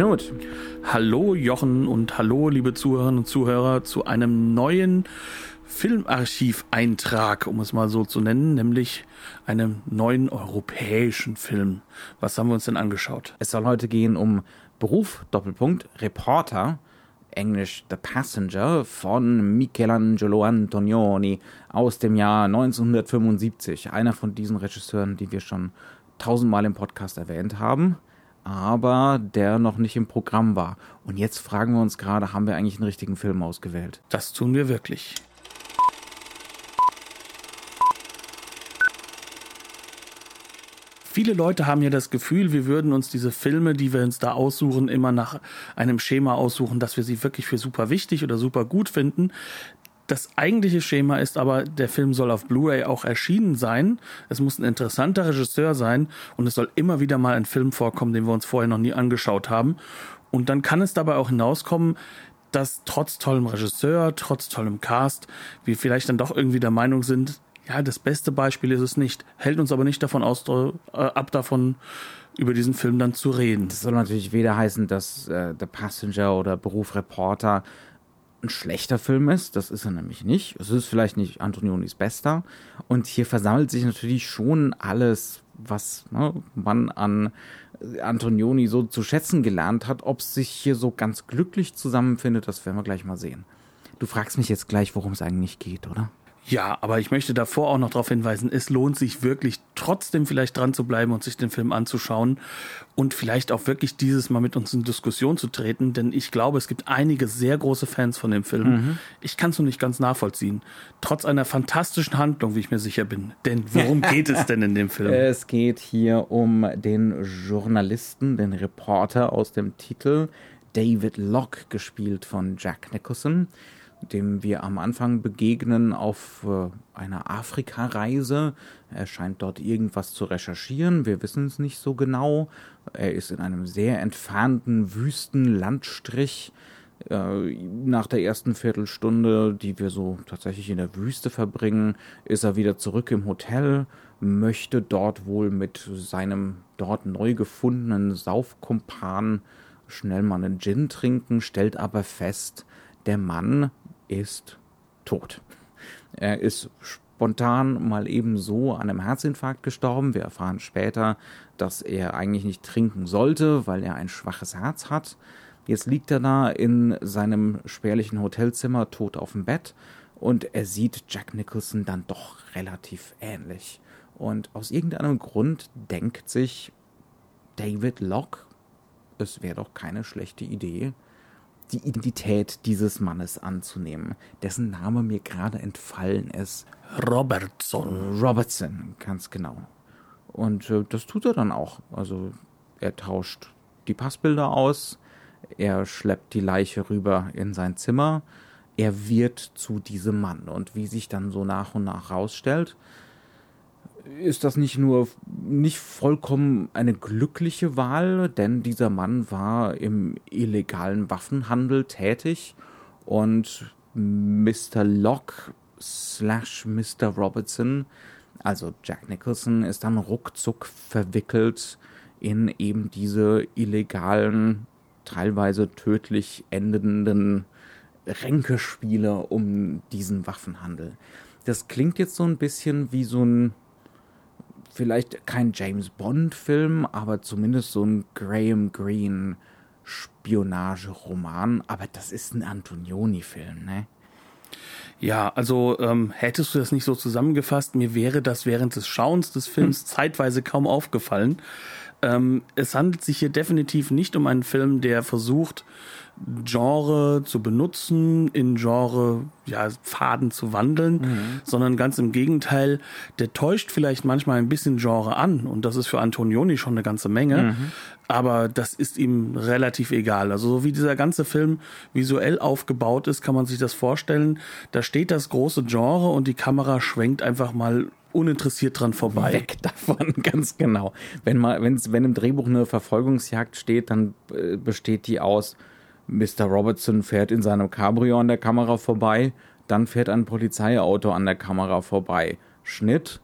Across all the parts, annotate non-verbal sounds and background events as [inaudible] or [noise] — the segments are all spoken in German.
Knut. Hallo Jochen und hallo liebe Zuhörerinnen und Zuhörer zu einem neuen Filmarchiveintrag, um es mal so zu nennen, nämlich einem neuen europäischen Film. Was haben wir uns denn angeschaut? Es soll heute gehen um Beruf, Doppelpunkt, Reporter, Englisch The Passenger von Michelangelo Antonioni aus dem Jahr 1975. Einer von diesen Regisseuren, die wir schon tausendmal im Podcast erwähnt haben aber der noch nicht im Programm war. Und jetzt fragen wir uns gerade, haben wir eigentlich einen richtigen Film ausgewählt? Das tun wir wirklich. Viele Leute haben ja das Gefühl, wir würden uns diese Filme, die wir uns da aussuchen, immer nach einem Schema aussuchen, dass wir sie wirklich für super wichtig oder super gut finden. Das eigentliche Schema ist aber, der Film soll auf Blu-ray auch erschienen sein. Es muss ein interessanter Regisseur sein und es soll immer wieder mal ein Film vorkommen, den wir uns vorher noch nie angeschaut haben. Und dann kann es dabei auch hinauskommen, dass trotz tollem Regisseur, trotz tollem Cast, wir vielleicht dann doch irgendwie der Meinung sind, ja, das beste Beispiel ist es nicht, hält uns aber nicht davon aus, äh, ab davon, über diesen Film dann zu reden. Das soll natürlich weder heißen, dass äh, The Passenger oder Beruf Reporter ein schlechter Film ist. Das ist er nämlich nicht. Es ist vielleicht nicht Antonionis bester. Und hier versammelt sich natürlich schon alles, was ne, man an Antonioni so zu schätzen gelernt hat. Ob es sich hier so ganz glücklich zusammenfindet, das werden wir gleich mal sehen. Du fragst mich jetzt gleich, worum es eigentlich geht, oder? Ja, aber ich möchte davor auch noch darauf hinweisen, es lohnt sich wirklich trotzdem vielleicht dran zu bleiben und sich den Film anzuschauen und vielleicht auch wirklich dieses Mal mit uns in Diskussion zu treten, denn ich glaube, es gibt einige sehr große Fans von dem Film. Mhm. Ich kann es nur nicht ganz nachvollziehen. Trotz einer fantastischen Handlung, wie ich mir sicher bin. Denn worum [laughs] geht es denn in dem Film? Es geht hier um den Journalisten, den Reporter aus dem Titel, David Locke, gespielt von Jack Nicholson dem wir am Anfang begegnen auf äh, einer Afrika-Reise. Er scheint dort irgendwas zu recherchieren. Wir wissen es nicht so genau. Er ist in einem sehr entfernten Wüstenlandstrich. Äh, nach der ersten Viertelstunde, die wir so tatsächlich in der Wüste verbringen, ist er wieder zurück im Hotel, möchte dort wohl mit seinem dort neu gefundenen Saufkumpan schnell mal einen Gin trinken, stellt aber fest, der Mann ist tot. Er ist spontan mal eben so an einem Herzinfarkt gestorben. Wir erfahren später, dass er eigentlich nicht trinken sollte, weil er ein schwaches Herz hat. Jetzt liegt er da in seinem spärlichen Hotelzimmer tot auf dem Bett und er sieht Jack Nicholson dann doch relativ ähnlich. Und aus irgendeinem Grund denkt sich David Locke, es wäre doch keine schlechte Idee, die Identität dieses Mannes anzunehmen, dessen Name mir gerade entfallen ist. Robertson. Robertson, ganz genau. Und äh, das tut er dann auch. Also er tauscht die Passbilder aus, er schleppt die Leiche rüber in sein Zimmer, er wird zu diesem Mann. Und wie sich dann so nach und nach rausstellt, ist das nicht nur nicht vollkommen eine glückliche Wahl, denn dieser Mann war im illegalen Waffenhandel tätig und Mr. Locke slash Mr. Robertson, also Jack Nicholson, ist dann ruckzuck verwickelt in eben diese illegalen, teilweise tödlich endenden Ränkespiele um diesen Waffenhandel. Das klingt jetzt so ein bisschen wie so ein vielleicht kein James Bond-Film, aber zumindest so ein Graham Greene Spionageroman. Aber das ist ein Antonioni-Film, ne? Ja, also ähm, hättest du das nicht so zusammengefasst, mir wäre das während des Schauens des Films hm. zeitweise kaum aufgefallen. Ähm, es handelt sich hier definitiv nicht um einen Film, der versucht, Genre zu benutzen, in Genre ja, Faden zu wandeln, mhm. sondern ganz im Gegenteil, der täuscht vielleicht manchmal ein bisschen Genre an und das ist für Antonioni schon eine ganze Menge. Mhm. aber das ist ihm relativ egal. Also so wie dieser ganze Film visuell aufgebaut ist, kann man sich das vorstellen. Da steht das große Genre und die Kamera schwenkt einfach mal uninteressiert dran vorbei. Weg davon, [laughs] ganz genau. Wenn, mal, wenn's, wenn im Drehbuch eine Verfolgungsjagd steht, dann äh, besteht die aus, Mr. Robertson fährt in seinem Cabrio an der Kamera vorbei, dann fährt ein Polizeiauto an der Kamera vorbei. Schnitt.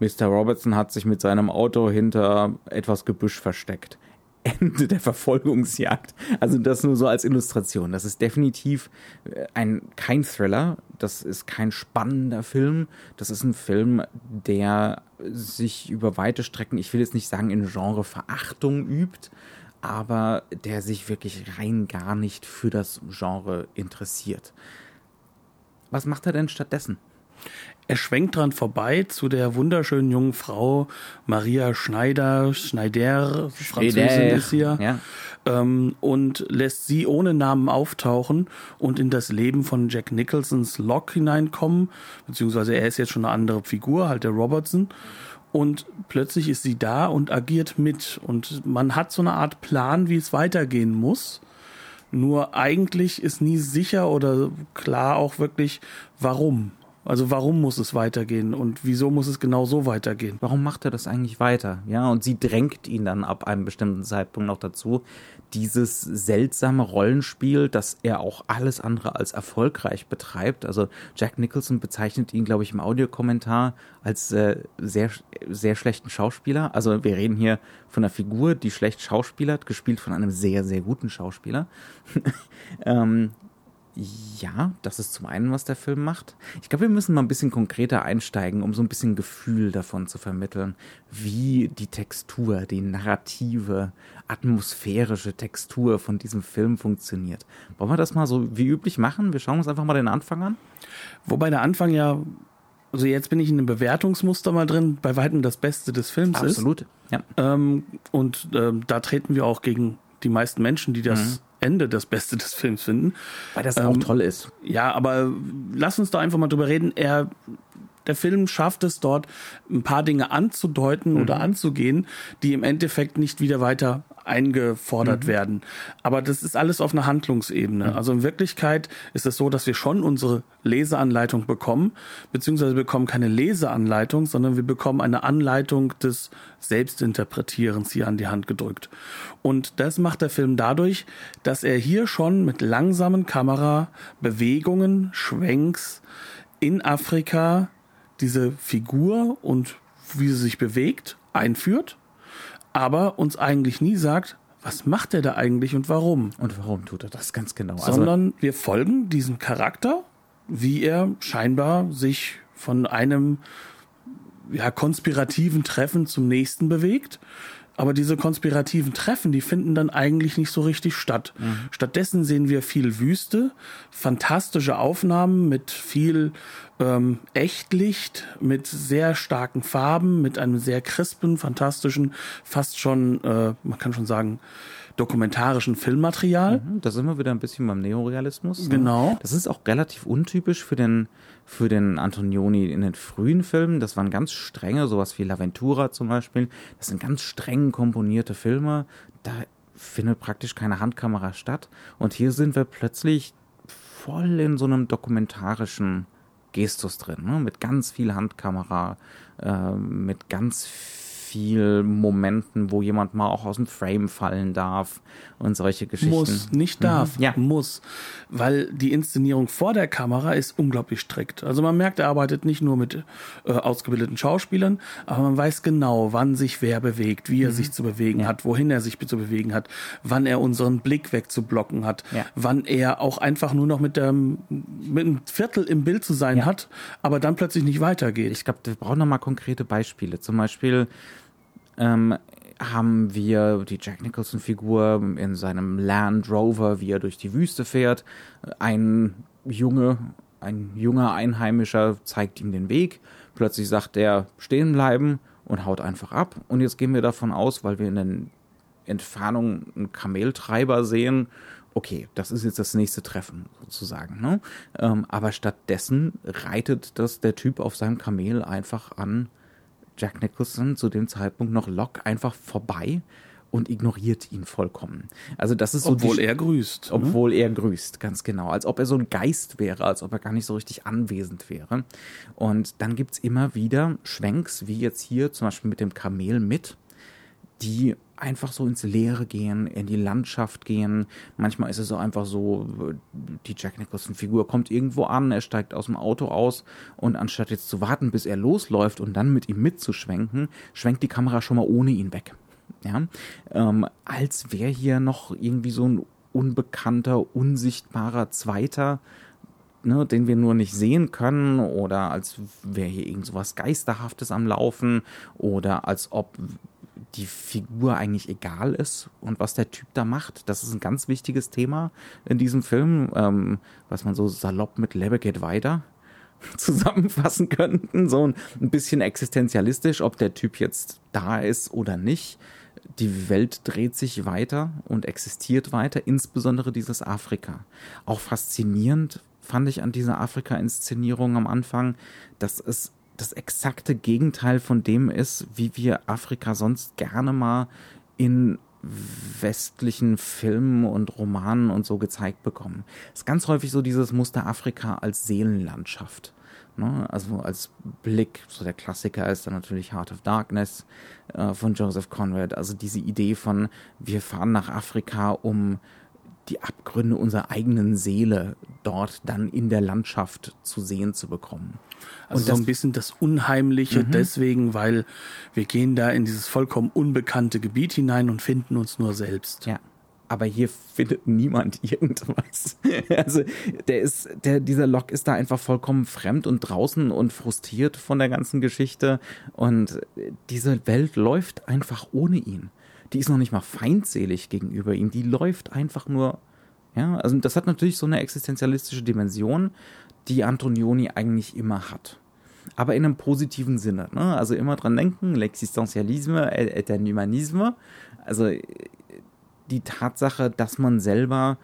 Mr. Robertson hat sich mit seinem Auto hinter etwas Gebüsch versteckt. [laughs] Ende der Verfolgungsjagd. Also das nur so als Illustration. Das ist definitiv äh, ein, kein Thriller. Das ist kein spannender Film. Das ist ein Film, der sich über weite Strecken, ich will jetzt nicht sagen in Genre Verachtung übt, aber der sich wirklich rein gar nicht für das Genre interessiert. Was macht er denn stattdessen? Er schwenkt dran vorbei zu der wunderschönen jungen Frau Maria Schneider, Schneider, Französin ist sie ja. Ähm, und lässt sie ohne Namen auftauchen und in das Leben von Jack Nicholsons Locke hineinkommen, beziehungsweise er ist jetzt schon eine andere Figur, halt der Robertson. Und plötzlich ist sie da und agiert mit. Und man hat so eine Art Plan, wie es weitergehen muss. Nur eigentlich ist nie sicher oder klar auch wirklich, warum. Also warum muss es weitergehen und wieso muss es genau so weitergehen? Warum macht er das eigentlich weiter? Ja, und sie drängt ihn dann ab einem bestimmten Zeitpunkt noch dazu, dieses seltsame Rollenspiel, das er auch alles andere als erfolgreich betreibt. Also Jack Nicholson bezeichnet ihn, glaube ich, im Audiokommentar als äh, sehr, sehr schlechten Schauspieler. Also wir reden hier von einer Figur, die schlecht schauspielert, gespielt von einem sehr, sehr guten Schauspieler. [laughs] ähm, ja, das ist zum einen, was der Film macht. Ich glaube, wir müssen mal ein bisschen konkreter einsteigen, um so ein bisschen Gefühl davon zu vermitteln, wie die Textur, die narrative, atmosphärische Textur von diesem Film funktioniert. Wollen wir das mal so wie üblich machen? Wir schauen uns einfach mal den Anfang an. Wobei der Anfang ja, also jetzt bin ich in einem Bewertungsmuster mal drin, bei weitem das Beste des Films Absolut, ist. Absolut, ja. Ähm, und ähm, da treten wir auch gegen die meisten Menschen, die das mhm Ende das Beste des Films finden. Weil das ähm, auch toll ist. Ja, aber lass uns da einfach mal drüber reden. Er der Film schafft es dort, ein paar Dinge anzudeuten mhm. oder anzugehen, die im Endeffekt nicht wieder weiter eingefordert mhm. werden. Aber das ist alles auf einer Handlungsebene. Mhm. Also in Wirklichkeit ist es so, dass wir schon unsere Leseanleitung bekommen, beziehungsweise wir bekommen keine Leseanleitung, sondern wir bekommen eine Anleitung des Selbstinterpretierens hier an die Hand gedrückt. Und das macht der Film dadurch, dass er hier schon mit langsamen Kamerabewegungen, Schwenks in Afrika diese Figur und wie sie sich bewegt einführt, aber uns eigentlich nie sagt, was macht er da eigentlich und warum? Und warum tut er das ganz genau? Also Sondern also, wir folgen diesem Charakter, wie er scheinbar sich von einem ja, konspirativen Treffen zum nächsten bewegt aber diese konspirativen Treffen, die finden dann eigentlich nicht so richtig statt. Mhm. Stattdessen sehen wir viel Wüste, fantastische Aufnahmen mit viel ähm, Echtlicht, mit sehr starken Farben, mit einem sehr crispen, fantastischen, fast schon, äh, man kann schon sagen, dokumentarischen Filmmaterial. Mhm, da sind wir wieder ein bisschen beim Neorealismus. Ne? Genau. Das ist auch relativ untypisch für den für den Antonioni in den frühen Filmen. Das waren ganz strenge, sowas wie L'Aventura zum Beispiel. Das sind ganz streng komponierte Filme. Da findet praktisch keine Handkamera statt. Und hier sind wir plötzlich voll in so einem dokumentarischen Gestus drin, ne? mit ganz viel Handkamera, äh, mit ganz viel viel Momenten, wo jemand mal auch aus dem Frame fallen darf und solche Geschichten. Muss, nicht darf, mhm. ja. muss. Weil die Inszenierung vor der Kamera ist unglaublich strikt. Also man merkt, er arbeitet nicht nur mit äh, ausgebildeten Schauspielern, aber man weiß genau, wann sich wer bewegt, wie er mhm. sich zu bewegen ja. hat, wohin er sich zu bewegen hat, wann er unseren Blick wegzublocken hat, ja. wann er auch einfach nur noch mit, dem, mit einem Viertel im Bild zu sein hat, aber dann plötzlich nicht weitergeht. Ich glaube, wir brauchen nochmal konkrete Beispiele. Zum Beispiel ähm, haben wir die Jack Nicholson-Figur in seinem Land Rover, wie er durch die Wüste fährt. Ein Junge, ein junger Einheimischer zeigt ihm den Weg. Plötzlich sagt er stehen bleiben und haut einfach ab. Und jetzt gehen wir davon aus, weil wir in der Entfernung einen Kameltreiber sehen. Okay, das ist jetzt das nächste Treffen sozusagen. Ne? Ähm, aber stattdessen reitet das der Typ auf seinem Kamel einfach an Jack Nicholson zu dem Zeitpunkt noch Locke einfach vorbei und ignoriert ihn vollkommen. Also das ist so obwohl die, er grüßt. ne? Obwohl ne? er grüßt, ganz genau. Als ob er so ein Geist wäre, als ob er gar nicht so richtig anwesend wäre. Und dann gibt es immer wieder Schwenks, wie jetzt hier zum Beispiel mit dem Kamel mit, die einfach so ins Leere gehen, in die Landschaft gehen. Manchmal ist es auch einfach so, die Jack Nicholson-Figur kommt irgendwo an, er steigt aus dem Auto aus und anstatt jetzt zu warten, bis er losläuft und dann mit ihm mitzuschwenken, schwenkt die Kamera schon mal ohne ihn weg ja, ähm, als wäre hier noch irgendwie so ein unbekannter, unsichtbarer Zweiter, ne, den wir nur nicht sehen können, oder als wäre hier irgend so was Geisterhaftes am Laufen, oder als ob die Figur eigentlich egal ist und was der Typ da macht. Das ist ein ganz wichtiges Thema in diesem Film, ähm, was man so salopp mit Lebe geht weiter [laughs] zusammenfassen könnten. So ein bisschen existenzialistisch, ob der Typ jetzt da ist oder nicht die Welt dreht sich weiter und existiert weiter, insbesondere dieses Afrika. Auch faszinierend fand ich an dieser Afrika-Inszenierung am Anfang, dass es das exakte Gegenteil von dem ist, wie wir Afrika sonst gerne mal in westlichen Filmen und Romanen und so gezeigt bekommen. Es ist ganz häufig so dieses Muster Afrika als Seelenlandschaft. Ne? Also als Blick, so der Klassiker ist dann natürlich Heart of Darkness äh, von Joseph Conrad. Also diese Idee von, wir fahren nach Afrika, um die Abgründe unserer eigenen Seele dort dann in der Landschaft zu sehen zu bekommen. Also und so ein bisschen das Unheimliche mhm. deswegen, weil wir gehen da in dieses vollkommen unbekannte Gebiet hinein und finden uns nur selbst. Ja aber hier findet niemand irgendwas. [laughs] also der ist, der, dieser Lok ist da einfach vollkommen fremd und draußen und frustriert von der ganzen Geschichte. Und diese Welt läuft einfach ohne ihn. Die ist noch nicht mal feindselig gegenüber ihm. Die läuft einfach nur. Ja, also das hat natürlich so eine existenzialistische Dimension, die Antonioni eigentlich immer hat aber in einem positiven Sinne. Ne? Also immer dran denken, l'existentialisme est un. Also die Tatsache, dass man selber,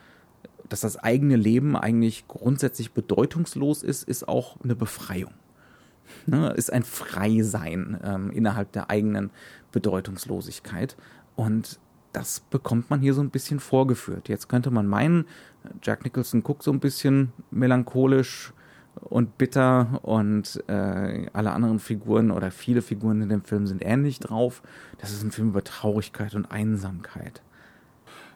dass das eigene Leben eigentlich grundsätzlich bedeutungslos ist, ist auch eine Befreiung. Ne? Ist ein Freisein ähm, innerhalb der eigenen Bedeutungslosigkeit. Und das bekommt man hier so ein bisschen vorgeführt. Jetzt könnte man meinen, Jack Nicholson guckt so ein bisschen melancholisch und bitter und äh, alle anderen Figuren oder viele Figuren in dem Film sind ähnlich drauf. Das ist ein Film über Traurigkeit und Einsamkeit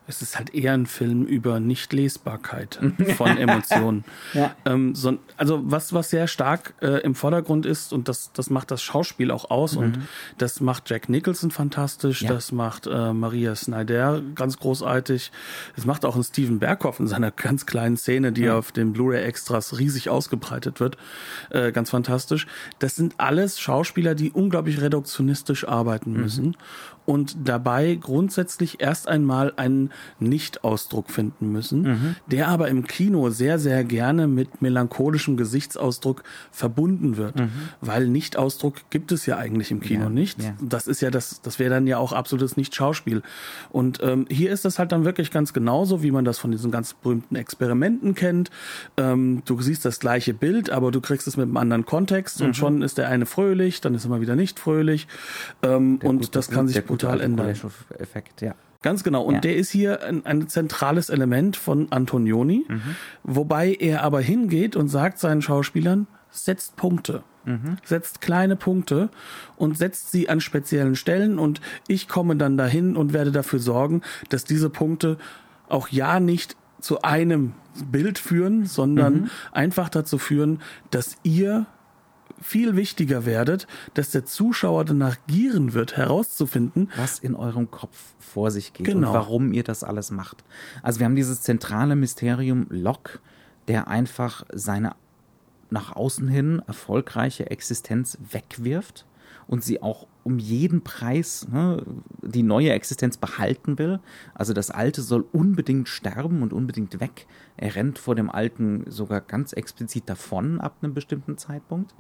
es ist halt eher ein Film über Nichtlesbarkeit [laughs] von Emotionen. ja. ähm, so, also was, was sehr stark äh, im Vordergrund ist, und das, das macht das Schauspiel auch aus, mhm. und das macht Jack Nicholson fantastisch, ja. das macht äh, Maria Snyder ganz großartig, das macht auch ein Steven Berghoff in seiner ganz kleinen Szene, die ja. auf den Blu-ray-Extras riesig ausgebreitet wird, äh, ganz fantastisch. Das sind alles Schauspieler, die unglaublich reduktionistisch arbeiten mhm. Und dabei grundsätzlich erst einmal einen Nicht-Ausdruck finden müssen, mhm. der aber im Kino sehr, sehr gerne mit melancholischem Gesichtsausdruck verbunden wird, mhm. weil Nicht-Ausdruck gibt es ja eigentlich im Kino ja, nicht. Ja. Das ist ja das, das wäre dann ja auch absolutes Nicht-Schauspiel. Und ähm, hier ist das halt dann wirklich ganz genauso, wie man das von diesen ganz berühmten Experimenten kennt. Ähm, du siehst das gleiche Bild, aber du kriegst es mit einem anderen Kontext mhm. und schon ist der eine fröhlich, dann ist er mal wieder nicht fröhlich. Ähm, und das kann sich brutal ändern. Effekt, ja. Ganz genau. Und ja. der ist hier ein, ein, zentrales Element von Antonioni, mhm. wobei er aber hingeht und sagt seinen Schauspielern, setzt Punkte. Mhm. Setzt kleine Punkte und setzt sie an speziellen Stellen und ich komme dann dahin und werde dafür sorgen, dass diese Punkte auch ja nicht zu einem Bild führen, sondern mhm. einfach dazu führen, dass ihr viel wichtiger werdet, dass der Zuschauer danach gieren wird, herauszufinden, was in eurem Kopf vor sich geht genau. und warum ihr das alles macht. Also wir haben dieses zentrale Mysterium Locke, der einfach seine nach außen hin erfolgreiche Existenz wegwirft und sie auch um jeden Preis ne, die neue Existenz behalten will. Also das Alte soll unbedingt sterben und unbedingt weg. Er rennt vor dem Alten sogar ganz explizit davon ab einem bestimmten Zeitpunkt.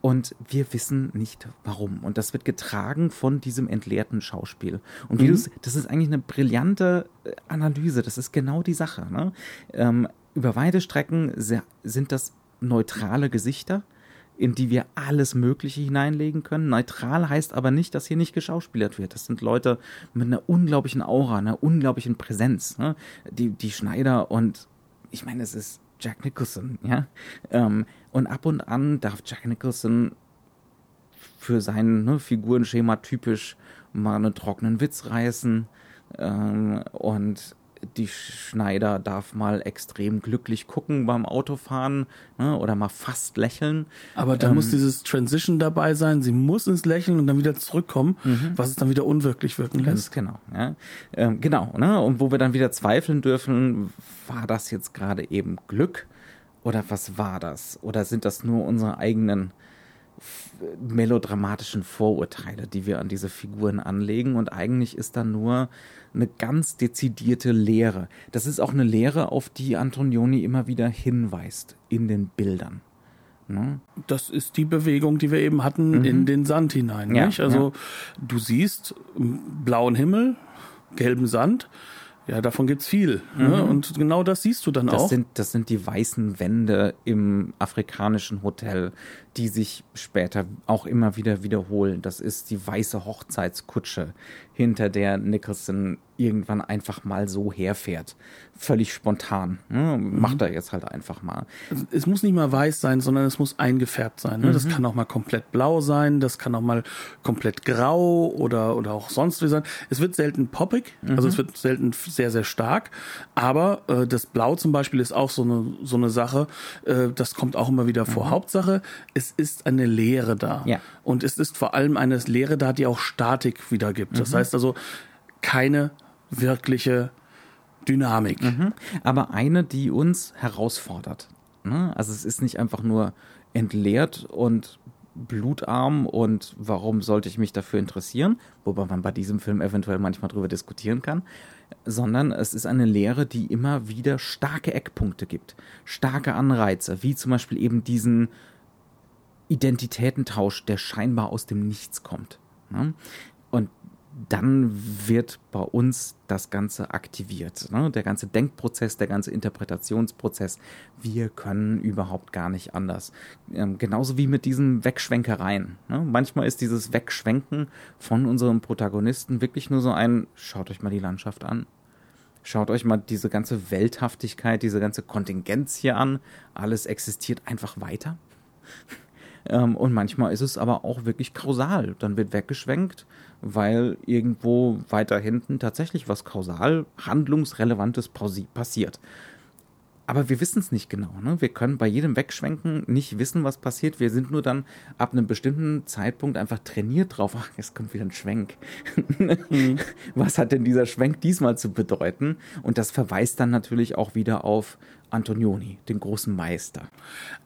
Und wir wissen nicht warum. Und das wird getragen von diesem entleerten Schauspiel. Und wie mhm. das ist eigentlich eine brillante äh, Analyse. Das ist genau die Sache. Ne? Ähm, über weite Strecken sind das neutrale Gesichter in die wir alles Mögliche hineinlegen können. Neutral heißt aber nicht, dass hier nicht geschauspielert wird. Das sind Leute mit einer unglaublichen Aura, einer unglaublichen Präsenz. Ne? Die, die Schneider und ich meine, es ist Jack Nicholson, ja. Ähm, und ab und an darf Jack Nicholson für sein ne, Figurenschema typisch mal einen trockenen Witz reißen. Ähm, und die Schneider darf mal extrem glücklich gucken beim Autofahren ne, oder mal fast lächeln. Aber da ähm, muss dieses Transition dabei sein. Sie muss ins Lächeln und dann wieder zurückkommen, mhm. was es dann wieder unwirklich wirken lässt. Genau. Ja. Ähm, genau. Ne? Und wo wir dann wieder zweifeln dürfen, war das jetzt gerade eben Glück oder was war das? Oder sind das nur unsere eigenen melodramatischen Vorurteile, die wir an diese Figuren anlegen? Und eigentlich ist da nur eine ganz dezidierte Lehre. Das ist auch eine Lehre, auf die Antonioni immer wieder hinweist in den Bildern. Ne? Das ist die Bewegung, die wir eben hatten mhm. in den Sand hinein. Ja, nicht? Also ja. du siehst blauen Himmel, gelben Sand. Ja, davon gibt's viel. Ne? Mhm. Ne? Und genau das siehst du dann das auch. Sind, das sind die weißen Wände im afrikanischen Hotel, die sich später auch immer wieder wiederholen. Das ist die weiße Hochzeitskutsche, hinter der Nicholson irgendwann einfach mal so herfährt. Völlig spontan. Ne? Macht mhm. er jetzt halt einfach mal. Es muss nicht mal weiß sein, sondern es muss eingefärbt sein. Ne? Mhm. Das kann auch mal komplett blau sein, das kann auch mal komplett grau oder, oder auch sonst wie sein. Es wird selten poppig, mhm. also es wird selten sehr, sehr stark. Aber äh, das Blau zum Beispiel ist auch so eine, so eine Sache, äh, das kommt auch immer wieder vor. Mhm. Hauptsache, es ist eine Leere da. Ja. Und es ist vor allem eine Leere da, die auch Statik wiedergibt. Das mhm. heißt also, keine wirkliche Dynamik. Mhm. Aber eine, die uns herausfordert. Ne? Also es ist nicht einfach nur entleert und blutarm und warum sollte ich mich dafür interessieren, wobei man bei diesem Film eventuell manchmal drüber diskutieren kann, sondern es ist eine Lehre, die immer wieder starke Eckpunkte gibt, starke Anreize, wie zum Beispiel eben diesen Identitätentausch, der scheinbar aus dem Nichts kommt. Ne? Und dann wird bei uns das Ganze aktiviert. Ne? Der ganze Denkprozess, der ganze Interpretationsprozess. Wir können überhaupt gar nicht anders. Ähm, genauso wie mit diesen Wegschwenkereien. Ne? Manchmal ist dieses Wegschwenken von unserem Protagonisten wirklich nur so ein, schaut euch mal die Landschaft an. Schaut euch mal diese ganze Welthaftigkeit, diese ganze Kontingenz hier an. Alles existiert einfach weiter. Ähm, und manchmal ist es aber auch wirklich kausal. Dann wird weggeschwenkt, weil irgendwo weiter hinten tatsächlich was kausal handlungsrelevantes passiert. Aber wir wissen es nicht genau. Ne? Wir können bei jedem Wegschwenken nicht wissen, was passiert. Wir sind nur dann ab einem bestimmten Zeitpunkt einfach trainiert drauf. Ach, jetzt kommt wieder ein Schwenk. mhm. [laughs] Was hat denn dieser Schwenk diesmal zu bedeuten? Und das verweist dann natürlich auch wieder auf Antonioni, den großen Meister.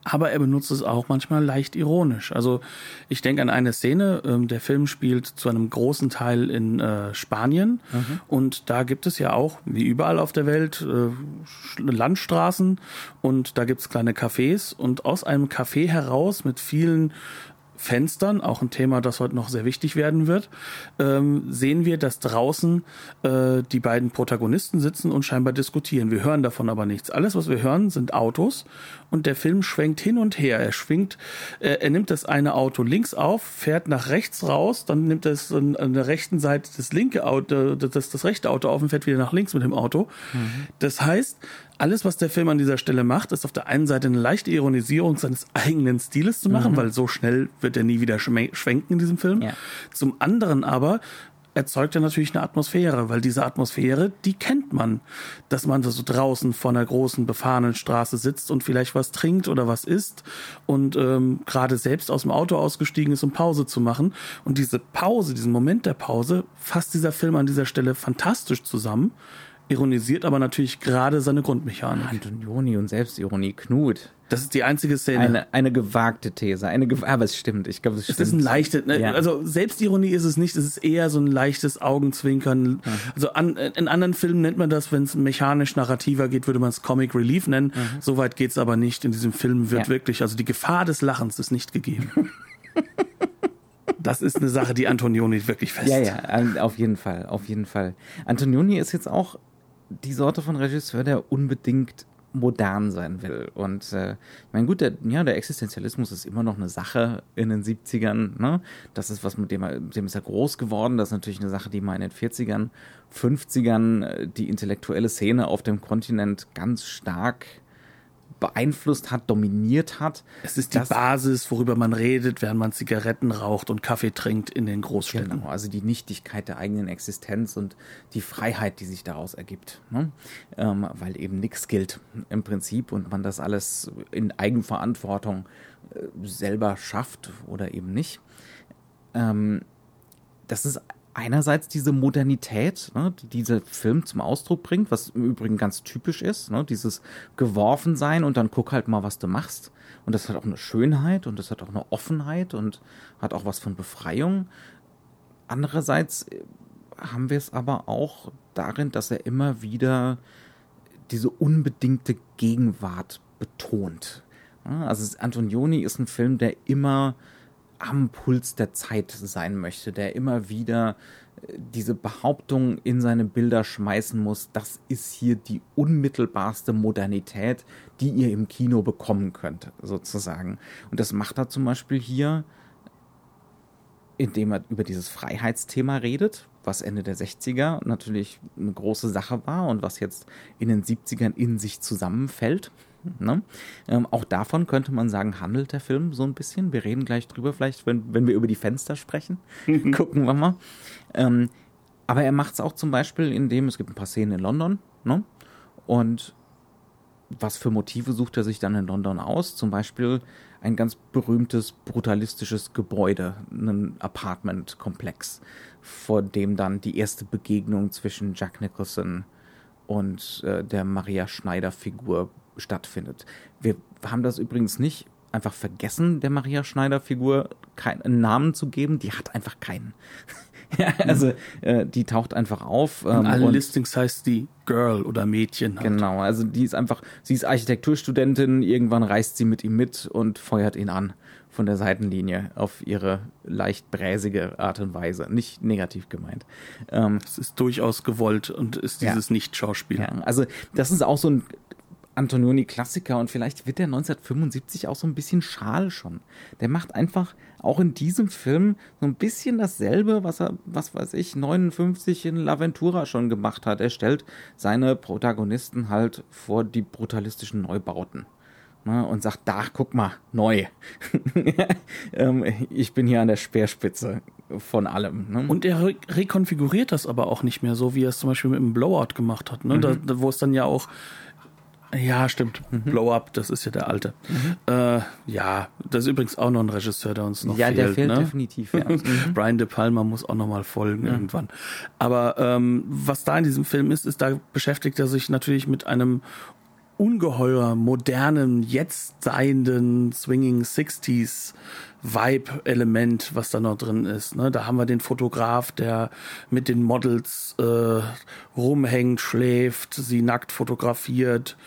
Aber er benutzt es auch manchmal leicht ironisch. Also ich denke an eine Szene, ähm, der Film spielt zu einem großen Teil in äh, Spanien mhm. und da gibt es ja auch, wie überall auf der Welt, äh, Landstraßen und da gibt es kleine Cafés und aus einem Café heraus mit vielen Fenstern, auch ein Thema, das heute noch sehr wichtig werden wird, ähm, sehen wir, dass draußen äh, die beiden Protagonisten sitzen und scheinbar diskutieren. Wir hören davon aber nichts. Alles, was wir hören, sind Autos und der Film schwenkt hin und her. Er schwingt, äh, er nimmt das eine Auto links auf, fährt nach rechts raus, dann nimmt er es an, an der rechten Seite das linke Auto, das, das rechte Auto auf und fährt wieder nach links mit dem Auto. Mhm. Das heißt, alles, was der Film an dieser Stelle macht, ist auf der einen Seite eine leichte Ironisierung seines eigenen Stiles zu machen, mhm. weil so schnell wird er nie wieder schwenken in diesem Film. Ja. Zum anderen aber erzeugt er natürlich eine Atmosphäre, weil diese Atmosphäre, die kennt man. Dass man so draußen vor einer großen befahrenen Straße sitzt und vielleicht was trinkt oder was isst und ähm, gerade selbst aus dem Auto ausgestiegen ist, um Pause zu machen. Und diese Pause, diesen Moment der Pause, fasst dieser Film an dieser Stelle fantastisch zusammen ironisiert aber natürlich gerade seine Grundmechanik. Antonioni und Selbstironie, Knut. Das ist die einzige Szene. Eine, eine gewagte These. Eine gew aber es stimmt. Ich glaube, es stimmt. Es ist ein leichtes, ne? ja. also Selbstironie ist es nicht. Es ist eher so ein leichtes Augenzwinkern. Mhm. Also an, in anderen Filmen nennt man das, wenn es mechanisch narrativer geht, würde man es Comic Relief nennen. Mhm. Soweit geht's aber nicht. In diesem Film wird ja. wirklich, also die Gefahr des Lachens ist nicht gegeben. [laughs] das ist eine Sache, die Antonioni wirklich fest. Ja, ja, auf jeden Fall, auf jeden Fall. Antonioni ist jetzt auch die Sorte von Regisseur, der unbedingt modern sein will. Und äh, ich meine, gut, der, ja, der Existenzialismus ist immer noch eine Sache in den 70ern. Ne? Das ist was, mit dem, er, dem ist er groß geworden. Das ist natürlich eine Sache, die man in den 40ern, 50ern äh, die intellektuelle Szene auf dem Kontinent ganz stark beeinflusst hat, dominiert hat. Es ist die Basis, worüber man redet, während man Zigaretten raucht und Kaffee trinkt in den Großstädten. Genau, also die Nichtigkeit der eigenen Existenz und die Freiheit, die sich daraus ergibt. Ne? Ähm, weil eben nichts gilt im Prinzip und man das alles in Eigenverantwortung äh, selber schafft oder eben nicht. Ähm, das ist einerseits diese Modernität, ne, die dieser Film zum Ausdruck bringt, was im Übrigen ganz typisch ist, ne, dieses geworfen sein und dann guck halt mal, was du machst. Und das hat auch eine Schönheit und das hat auch eine Offenheit und hat auch was von Befreiung. Andererseits äh, haben wir es aber auch darin, dass er immer wieder diese unbedingte Gegenwart betont. Also Antonioni ist ein Film, der immer am Puls der Zeit sein möchte, der immer wieder äh, diese Behauptung in seine Bilder schmeißen muss, das ist hier die unmittelbarste Modernität, die ihr im Kino bekommen könnt, sozusagen. Und das macht er zum Beispiel hier, indem er über dieses Freiheitsthema redet, was Ende der 60er natürlich eine große Sache war und was jetzt in den 70ern in sich zusammenfällt. Ne? Ähm, auch davon könnte man sagen, handelt der Film so ein bisschen. Wir reden gleich drüber, vielleicht, wenn, wenn wir über die Fenster sprechen. [laughs] Gucken wir mal. Ähm, aber er macht es auch zum Beispiel, indem es gibt ein paar Szenen in London. Ne? Und was für Motive sucht er sich dann in London aus? Zum Beispiel ein ganz berühmtes, brutalistisches Gebäude, ein Apartmentkomplex, vor dem dann die erste Begegnung zwischen Jack Nicholson und äh, der Maria Schneider-Figur stattfindet. Wir haben das übrigens nicht einfach vergessen, der Maria Schneider-Figur keinen Namen zu geben. Die hat einfach keinen. [laughs] ja, also äh, die taucht einfach auf. Ähm, In allen Listings heißt die Girl oder Mädchen. Halt. Genau, also die ist einfach, sie ist Architekturstudentin, irgendwann reist sie mit ihm mit und feuert ihn an von der Seitenlinie auf ihre leicht bräsige Art und Weise. Nicht negativ gemeint. Ähm, es ist durchaus gewollt und ist dieses ja. Nicht-Schauspiel. Ja, also das ist auch so ein Antonioni-Klassiker und vielleicht wird der 1975 auch so ein bisschen schal schon. Der macht einfach auch in diesem Film so ein bisschen dasselbe, was er, was weiß ich, 59 in L'Aventura schon gemacht hat. Er stellt seine Protagonisten halt vor die brutalistischen Neubauten. Ne, und sagt, da, guck mal, neu. [laughs] ähm, ich bin hier an der Speerspitze von allem. Ne? Und er re rekonfiguriert das aber auch nicht mehr so, wie er es zum Beispiel mit dem Blowout gemacht hat, ne? Mhm. Da, wo es dann ja auch ja, stimmt. Mhm. Blow Up, das ist ja der alte. Mhm. Äh, ja, das ist übrigens auch noch ein Regisseur, der uns noch ja, fehlt. Ja, der fehlt ne? definitiv. Ja. [laughs] Mhm. Brian De Palma muss auch noch mal folgen irgendwann. Aber ähm, was da in diesem Film ist, ist, da beschäftigt er sich natürlich mit einem ungeheuer modernen, jetzt seienden Swinging Sixties Vibe-Element, was da noch drin ist. Ne? Da haben wir den Fotograf, der mit den Models äh, rumhängt, schläft, sie nackt fotografiert,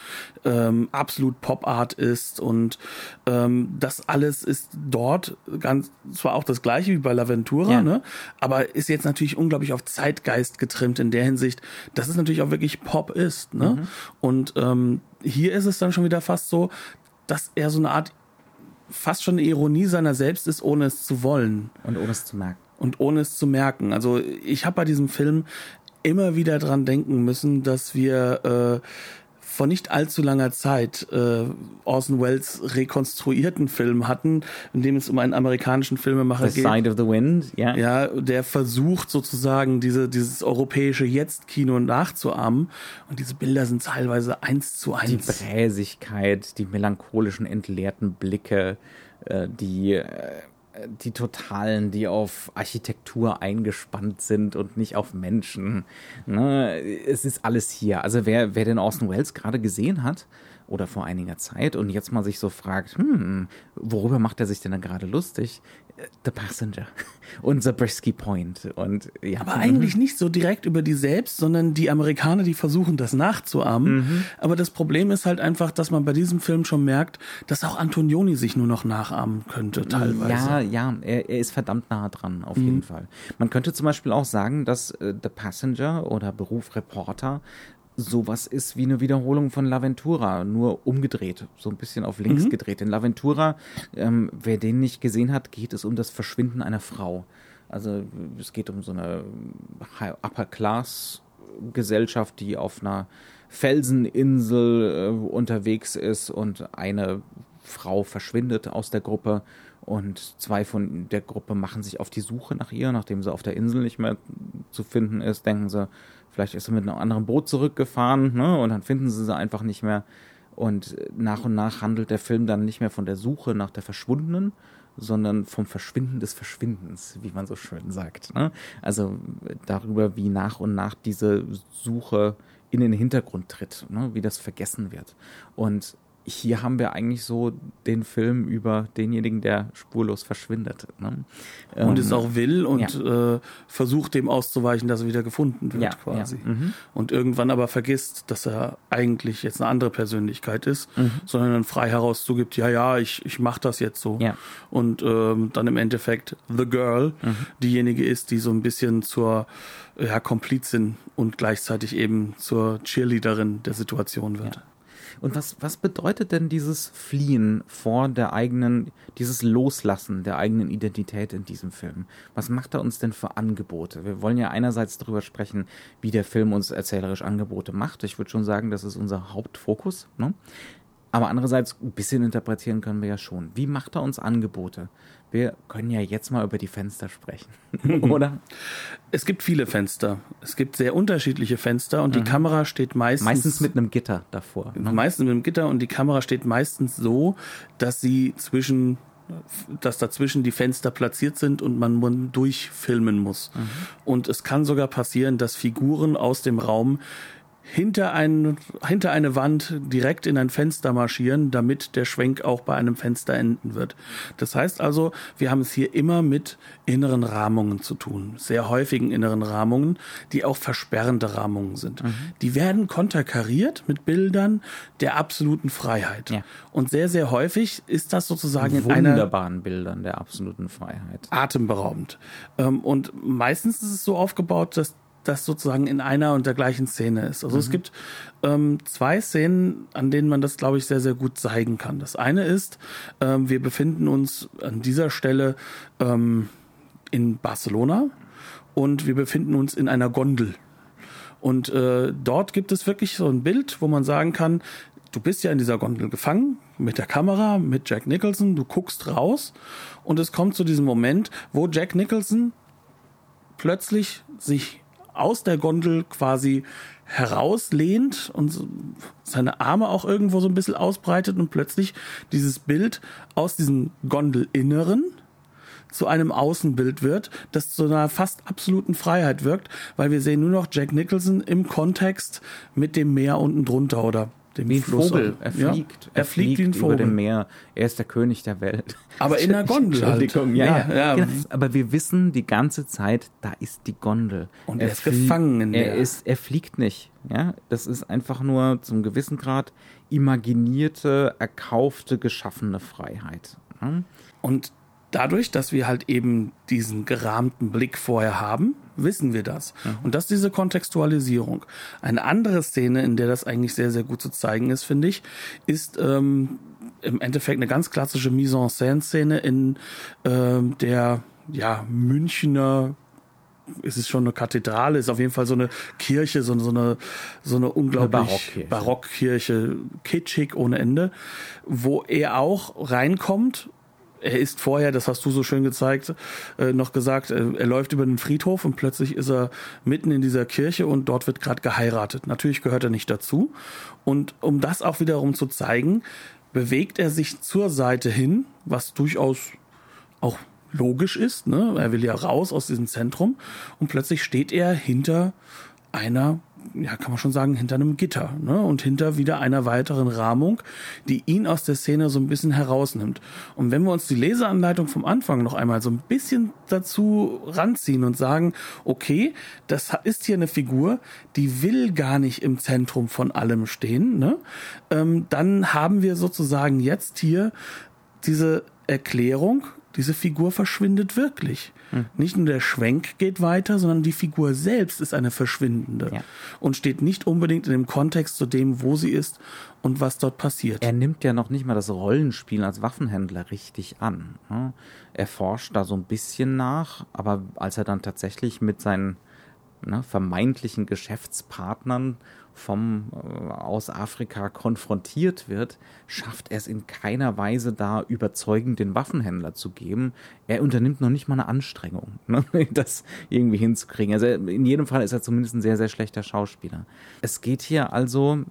ähm, absolut Pop-Art ist und ähm, das alles ist dort ganz zwar auch das gleiche wie bei Laventura, ja. ne? aber ist jetzt natürlich unglaublich auf Zeitgeist getrimmt in der Hinsicht, dass es natürlich auch wirklich Pop ist. Ne? Mhm. Und ähm, hier ist es dann schon wieder fast so, dass er so eine Art fast schon eine Ironie seiner selbst ist, ohne es zu wollen. Und ohne es zu merken. Und ohne es zu merken. Also ich habe bei diesem Film immer wieder dran denken müssen, dass wir äh, vor nicht allzu langer Zeit äh, Orson Welles rekonstruierten Film hatten, in dem es um einen amerikanischen Filmemacher the geht. The Side of the Wind, ja. Ja, der versucht sozusagen diese, dieses europäische Jetzt-Kino nachzuahmen. Und diese Bilder sind teilweise eins zu eins. Die Bräsigkeit, die melancholischen, entleerten Blicke, äh, die äh, die Totalen, die auf Architektur eingespannt sind und nicht auf Menschen. Ne? Es ist alles hier. Also wer, wer den Orson Welles gerade gesehen hat, oder vor einiger Zeit und jetzt mal sich so fragt, hm, worüber macht er sich denn dann gerade lustig? The Passenger [laughs] und Zabriskie Point und ja. Aber eigentlich nicht so direkt über die selbst, sondern die Amerikaner, die versuchen das nachzuahmen. Mhm. Aber das Problem ist halt einfach, dass man bei diesem Film schon merkt, dass auch Antonioni sich nur noch nachahmen könnte teilweise. Ja, ja, er, er ist verdammt nah dran auf mhm. jeden Fall. Man könnte zum Beispiel auch sagen, dass äh, The Passenger oder Beruf Reporter sowas ist wie eine Wiederholung von Laventura, nur umgedreht, so ein bisschen auf links mhm. gedreht. In Laventura, ähm, wer den nicht gesehen hat, geht es um das Verschwinden einer Frau. Also es geht um so eine Upper Class Gesellschaft, die auf einer Felseninsel äh, unterwegs ist und eine Frau verschwindet aus der Gruppe und zwei von der Gruppe machen sich auf die Suche nach ihr, nachdem sie auf der Insel nicht mehr zu finden ist, denken sie, vielleicht ist sie mit einem anderen Boot zurückgefahren, ne? Und dann finden sie sie einfach nicht mehr. Und nach und nach handelt der Film dann nicht mehr von der Suche nach der Verschwundenen, sondern vom Verschwinden des Verschwindens, wie man so schön sagt. Ne? Also darüber, wie nach und nach diese Suche in den Hintergrund tritt, ne? wie das vergessen wird. Und hier haben wir eigentlich so den Film über denjenigen, der spurlos verschwindet. Ne? Und ähm, es auch will und ja. äh, versucht dem auszuweichen, dass er wieder gefunden wird, ja, quasi. Ja. Mhm. Und irgendwann aber vergisst, dass er eigentlich jetzt eine andere Persönlichkeit ist, mhm. sondern dann frei heraus zugibt, ja, ja, ich, ich mache das jetzt so. Und ähm, dann im Endeffekt The Girl mhm. diejenige ist, die so ein bisschen zur ja, Komplizin und gleichzeitig eben zur Cheerleaderin der Situation wird. Und was, was bedeutet denn dieses Fliehen vor der eigenen, dieses Loslassen der eigenen Identität in diesem Film? Was macht er uns denn für Angebote? Wir wollen ja einerseits darüber sprechen, wie der Film uns erzählerisch Angebote macht. Ich würde schon sagen, das ist unser Hauptfokus. Ne? Aber andererseits, ein bisschen interpretieren können wir ja schon. Wie macht er uns Angebote? Wir können ja jetzt mal über die Fenster sprechen, [laughs] oder? Es gibt viele Fenster. Es gibt sehr unterschiedliche Fenster und mhm. die Kamera steht meistens. Meistens mit einem Gitter davor. Ne? Meistens mit einem Gitter und die Kamera steht meistens so, dass sie zwischen dass dazwischen die Fenster platziert sind und man durchfilmen muss. Mhm. Und es kann sogar passieren, dass Figuren aus dem Raum hinter, ein, hinter eine Wand direkt in ein Fenster marschieren, damit der Schwenk auch bei einem Fenster enden wird. Das heißt also, wir haben es hier immer mit inneren Rahmungen zu tun, sehr häufigen inneren Rahmungen, die auch versperrende Rahmungen sind. Mhm. Die werden konterkariert mit Bildern der absoluten Freiheit. Ja. Und sehr, sehr häufig ist das sozusagen in wunderbaren Bildern der absoluten Freiheit. Atemberaubend. Ähm, und meistens ist es so aufgebaut, dass das sozusagen in einer und der gleichen Szene ist. Also mhm. es gibt ähm, zwei Szenen, an denen man das, glaube ich, sehr, sehr gut zeigen kann. Das eine ist, ähm, wir befinden uns an dieser Stelle ähm, in Barcelona und wir befinden uns in einer Gondel. Und äh, dort gibt es wirklich so ein Bild, wo man sagen kann, du bist ja in dieser Gondel gefangen mit der Kamera, mit Jack Nicholson, du guckst raus und es kommt zu diesem Moment, wo Jack Nicholson plötzlich sich aus der Gondel quasi herauslehnt und seine Arme auch irgendwo so ein bisschen ausbreitet und plötzlich dieses Bild aus diesem Gondelinneren zu einem Außenbild wird, das zu einer fast absoluten Freiheit wirkt, weil wir sehen nur noch Jack Nicholson im Kontext mit dem Meer unten drunter oder dem wie ein Fluss Vogel. Er fliegt. Ja, er, fliegt, wie ein Vogel. über dem Meer. Er ist der König der Welt. Aber in der Gondel. Halt. Entschuldigung, ja, ja, ja. Genau. Aber wir wissen die ganze Zeit, da ist die Gondel. Und er, er ist gefangen in der. Er, ist, er fliegt nicht. Ja, das ist einfach nur zum gewissen Grad imaginierte, erkaufte, geschaffene Freiheit. Und dadurch, dass wir halt eben diesen gerahmten Blick vorher haben, wissen wir das. Mhm. Und das ist diese Kontextualisierung. Eine andere Szene, in der das eigentlich sehr, sehr gut zu zeigen ist, finde ich, ist ähm, im Endeffekt eine ganz klassische Mise-en-Scène-Szene in ähm, der ja, Münchner ist es schon eine Kathedrale, ist auf jeden Fall so eine Kirche, so, so eine so eine unglaublich eine Barockkirche. Barockkirche, kitschig ohne Ende, wo er auch reinkommt er ist vorher, das hast du so schön gezeigt, äh, noch gesagt, äh, er läuft über den Friedhof und plötzlich ist er mitten in dieser Kirche und dort wird gerade geheiratet. Natürlich gehört er nicht dazu. Und um das auch wiederum zu zeigen, bewegt er sich zur Seite hin, was durchaus auch logisch ist. Ne? Er will ja raus aus diesem Zentrum und plötzlich steht er hinter einer ja, kann man schon sagen, hinter einem Gitter ne? und hinter wieder einer weiteren Rahmung, die ihn aus der Szene so ein bisschen herausnimmt. Und wenn wir uns die Leseanleitung vom Anfang noch einmal so ein bisschen dazu ranziehen und sagen, okay, das ist hier eine Figur, die will gar nicht im Zentrum von allem stehen, ne? ähm, dann haben wir sozusagen jetzt hier diese Erklärung, diese Figur verschwindet wirklich. Hm. Nicht nur der Schwenk geht weiter, sondern die Figur selbst ist eine verschwindende ja. und steht nicht unbedingt in dem Kontext zu dem, wo sie ist und was dort passiert. Er nimmt ja noch nicht mal das Rollenspiel als Waffenhändler richtig an. Ne? Er forscht da so ein bisschen nach, aber als er dann tatsächlich mit seinen ne, vermeintlichen Geschäftspartnern vom äh, aus Afrika konfrontiert wird, schafft er es in keiner Weise da überzeugend den Waffenhändler zu geben. Er unternimmt noch nicht mal eine Anstrengung, [laughs] ne, das irgendwie hinzukriegen. Also in jedem Fall ist er zumindest ein sehr, sehr schlechter Schauspieler. Es geht hier also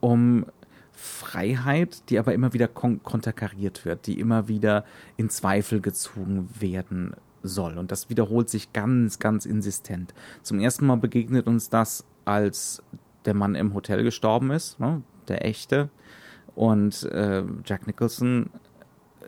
um Freiheit, die aber immer wieder kon konterkariert wird, die immer wieder in Zweifel gezogen werden soll. Und das wiederholt sich ganz, ganz insistent. Zum ersten Mal begegnet uns das, als der Mann im Hotel gestorben ist, ne, der echte. Und äh, Jack Nicholson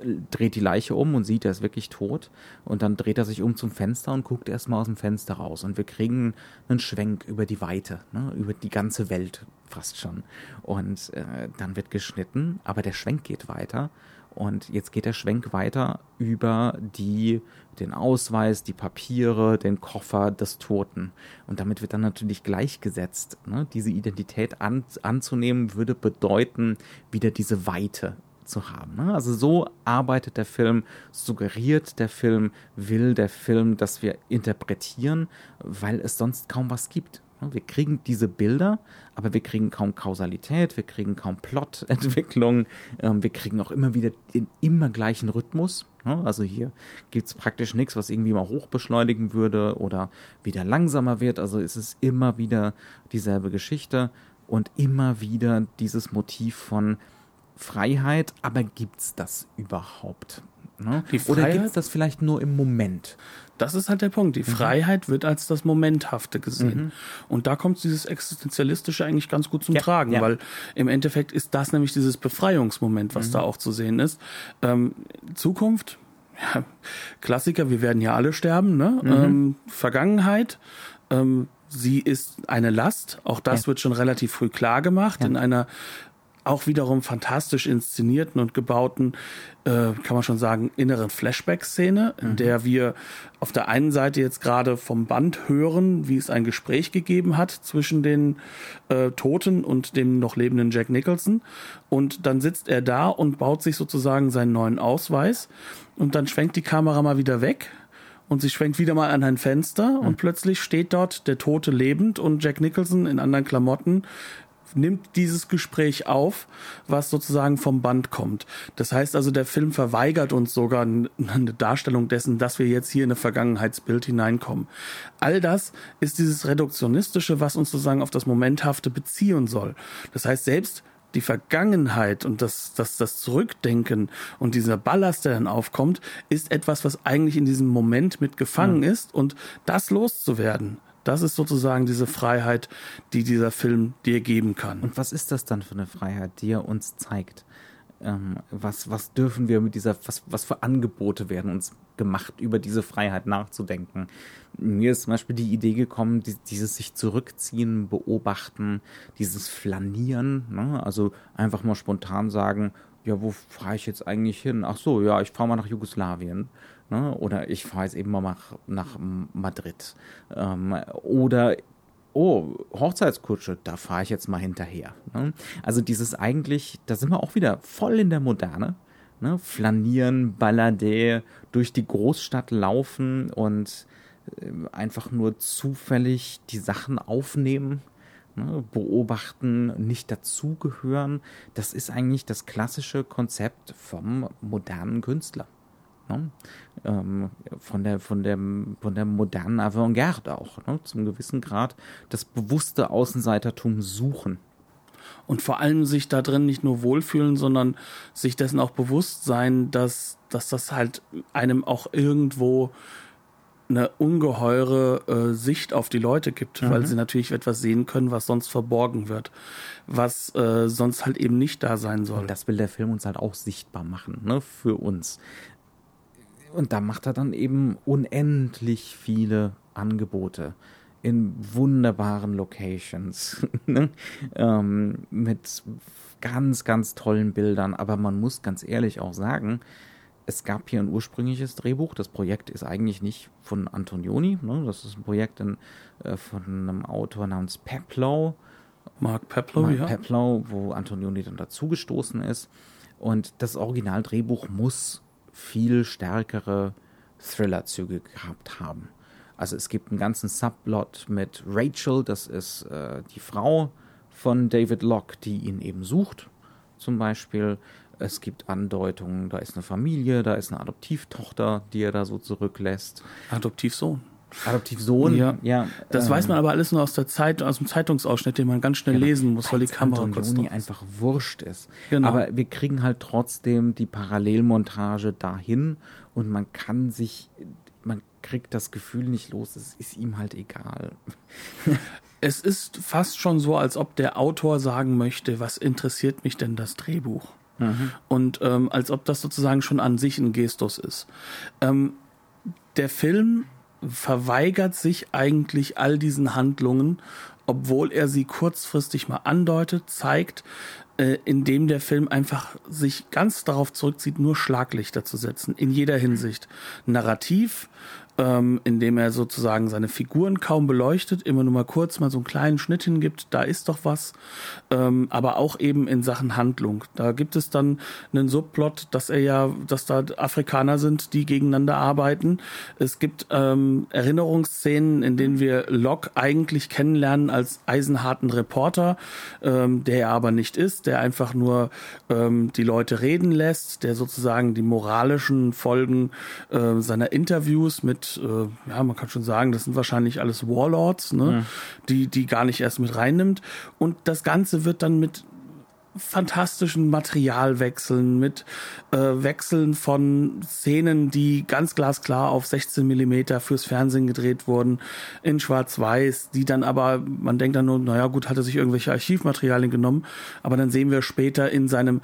äh, dreht die Leiche um und sieht, er ist wirklich tot. Und dann dreht er sich um zum Fenster und guckt erstmal aus dem Fenster raus. Und wir kriegen einen Schwenk über die Weite, ne, über die ganze Welt fast schon. Und äh, dann wird geschnitten, aber der Schwenk geht weiter. Und jetzt geht der Schwenk weiter über die, den Ausweis, die Papiere, den Koffer des Toten. Und damit wird dann natürlich gleichgesetzt. Ne? Diese Identität an, anzunehmen würde bedeuten, wieder diese Weite zu haben. Ne? Also so arbeitet der Film, suggeriert der Film, will der Film, dass wir interpretieren, weil es sonst kaum was gibt. Wir kriegen diese Bilder, aber wir kriegen kaum Kausalität, wir kriegen kaum Plotentwicklung, ähm, wir kriegen auch immer wieder den immer gleichen Rhythmus. Also hier gibt es praktisch nichts, was irgendwie mal hochbeschleunigen würde oder wieder langsamer wird. Also es ist immer wieder dieselbe Geschichte und immer wieder dieses Motiv von Freiheit, aber gibt es das überhaupt? Ne? Oder gibt es das vielleicht nur im Moment? Das ist halt der Punkt. Die mhm. Freiheit wird als das Momenthafte gesehen. Mhm. Und da kommt dieses Existenzialistische eigentlich ganz gut zum ja, Tragen, ja. weil im Endeffekt ist das nämlich dieses Befreiungsmoment, was mhm. da auch zu sehen ist. Ähm, Zukunft, ja, Klassiker, wir werden ja alle sterben, ne? Mhm. Ähm, Vergangenheit, ähm, sie ist eine Last. Auch das ja. wird schon relativ früh klar gemacht ja. in einer auch wiederum fantastisch inszenierten und gebauten, äh, kann man schon sagen, inneren Flashback-Szene, in mhm. der wir auf der einen Seite jetzt gerade vom Band hören, wie es ein Gespräch gegeben hat zwischen den äh, Toten und dem noch lebenden Jack Nicholson. Und dann sitzt er da und baut sich sozusagen seinen neuen Ausweis. Und dann schwenkt die Kamera mal wieder weg und sie schwenkt wieder mal an ein Fenster und mhm. plötzlich steht dort der Tote lebend und Jack Nicholson in anderen Klamotten nimmt dieses Gespräch auf, was sozusagen vom Band kommt. Das heißt also, der Film verweigert uns sogar eine Darstellung dessen, dass wir jetzt hier in ein Vergangenheitsbild hineinkommen. All das ist dieses Reduktionistische, was uns sozusagen auf das Momenthafte beziehen soll. Das heißt, selbst die Vergangenheit und das, das, das Zurückdenken und dieser Ballast, der dann aufkommt, ist etwas, was eigentlich in diesem Moment mit gefangen ja. ist und das loszuwerden, das ist sozusagen diese Freiheit, die dieser Film dir geben kann. Und was ist das dann für eine Freiheit, die er uns zeigt? Ähm, was, was dürfen wir mit dieser, was, was für Angebote werden uns gemacht, über diese Freiheit nachzudenken? Mir ist zum Beispiel die Idee gekommen, die, dieses sich zurückziehen, beobachten, dieses Flanieren, ne? also einfach mal spontan sagen, ja, wo fahre ich jetzt eigentlich hin? Ach so, ja, ich fahre mal nach Jugoslawien. Ne? Oder ich fahre jetzt eben mal nach, nach Madrid. Ähm, oder oh, Hochzeitskutsche, da fahre ich jetzt mal hinterher. Ne? Also dieses eigentlich, da sind wir auch wieder voll in der Moderne. Ne? Flanieren, Balladé, durch die Großstadt laufen und äh, einfach nur zufällig die Sachen aufnehmen, ne? beobachten, nicht dazugehören. Das ist eigentlich das klassische Konzept vom modernen Künstler. Ne? Ähm, von, der, von, der, von der modernen Avantgarde auch, ne? zum gewissen Grad das bewusste Außenseitertum suchen. Und vor allem sich da drin nicht nur wohlfühlen, sondern sich dessen auch bewusst sein, dass, dass das halt einem auch irgendwo eine ungeheure äh, Sicht auf die Leute gibt, mhm. weil sie natürlich etwas sehen können, was sonst verborgen wird, was äh, sonst halt eben nicht da sein soll. Und das will der Film uns halt auch sichtbar machen, ne, für uns. Und da macht er dann eben unendlich viele Angebote in wunderbaren Locations [laughs] ne? ähm, mit ganz, ganz tollen Bildern. Aber man muss ganz ehrlich auch sagen, es gab hier ein ursprüngliches Drehbuch. Das Projekt ist eigentlich nicht von Antonioni. Ne? Das ist ein Projekt in, äh, von einem Autor namens Peplow. Mark Peplow, Mark ja. Peplow, wo Antonioni dann dazugestoßen ist. Und das Originaldrehbuch muss viel stärkere Thrillerzüge gehabt haben. Also es gibt einen ganzen Subplot mit Rachel, das ist äh, die Frau von David Locke, die ihn eben sucht, zum Beispiel. Es gibt Andeutungen, da ist eine Familie, da ist eine Adoptivtochter, die er da so zurücklässt. Adoptivsohn. Adoptivsohn, Ja. ja. Das ähm, weiß man aber alles nur aus der Zeit, aus dem Zeitungsausschnitt, den man ganz schnell lesen muss, weil die Kamera kurz Antonioni drauf ist. einfach wurscht ist. Genau. Aber wir kriegen halt trotzdem die Parallelmontage dahin und man kann sich, man kriegt das Gefühl nicht los, es ist ihm halt egal. [laughs] Es ist fast schon so, als ob der Autor sagen möchte, was interessiert mich denn das Drehbuch? Und ähm, als ob das sozusagen schon an sich ein Gestus ist. Ähm, der Film verweigert sich eigentlich all diesen Handlungen, obwohl er sie kurzfristig mal andeutet, zeigt, äh, indem der Film einfach sich ganz darauf zurückzieht, nur Schlaglichter zu setzen, in jeder Hinsicht. Narrativ, ähm, indem er sozusagen seine Figuren kaum beleuchtet, immer nur mal kurz mal so einen kleinen Schnitt hingibt, da ist doch was, ähm, aber auch eben in Sachen Handlung. Da gibt es dann einen Subplot, dass er ja, dass da Afrikaner sind, die gegeneinander arbeiten. Es gibt ähm, Erinnerungsszenen, in denen wir Locke eigentlich kennenlernen als eisenharten Reporter, ähm, der er aber nicht ist, der einfach nur ähm, die Leute reden lässt, der sozusagen die moralischen Folgen äh, seiner Interviews mit, äh, ja, man kann schon sagen, das sind wahrscheinlich alles Warlords, ne, die, die gar nicht erst mit reinnimmt. Und das Ganze wird dann mit fantastischen Materialwechseln, mit äh, Wechseln von Szenen, die ganz glasklar auf 16 Millimeter fürs Fernsehen gedreht wurden, in Schwarz-Weiß, die dann aber, man denkt dann nur, naja gut, hat er sich irgendwelche Archivmaterialien genommen, aber dann sehen wir später in seinem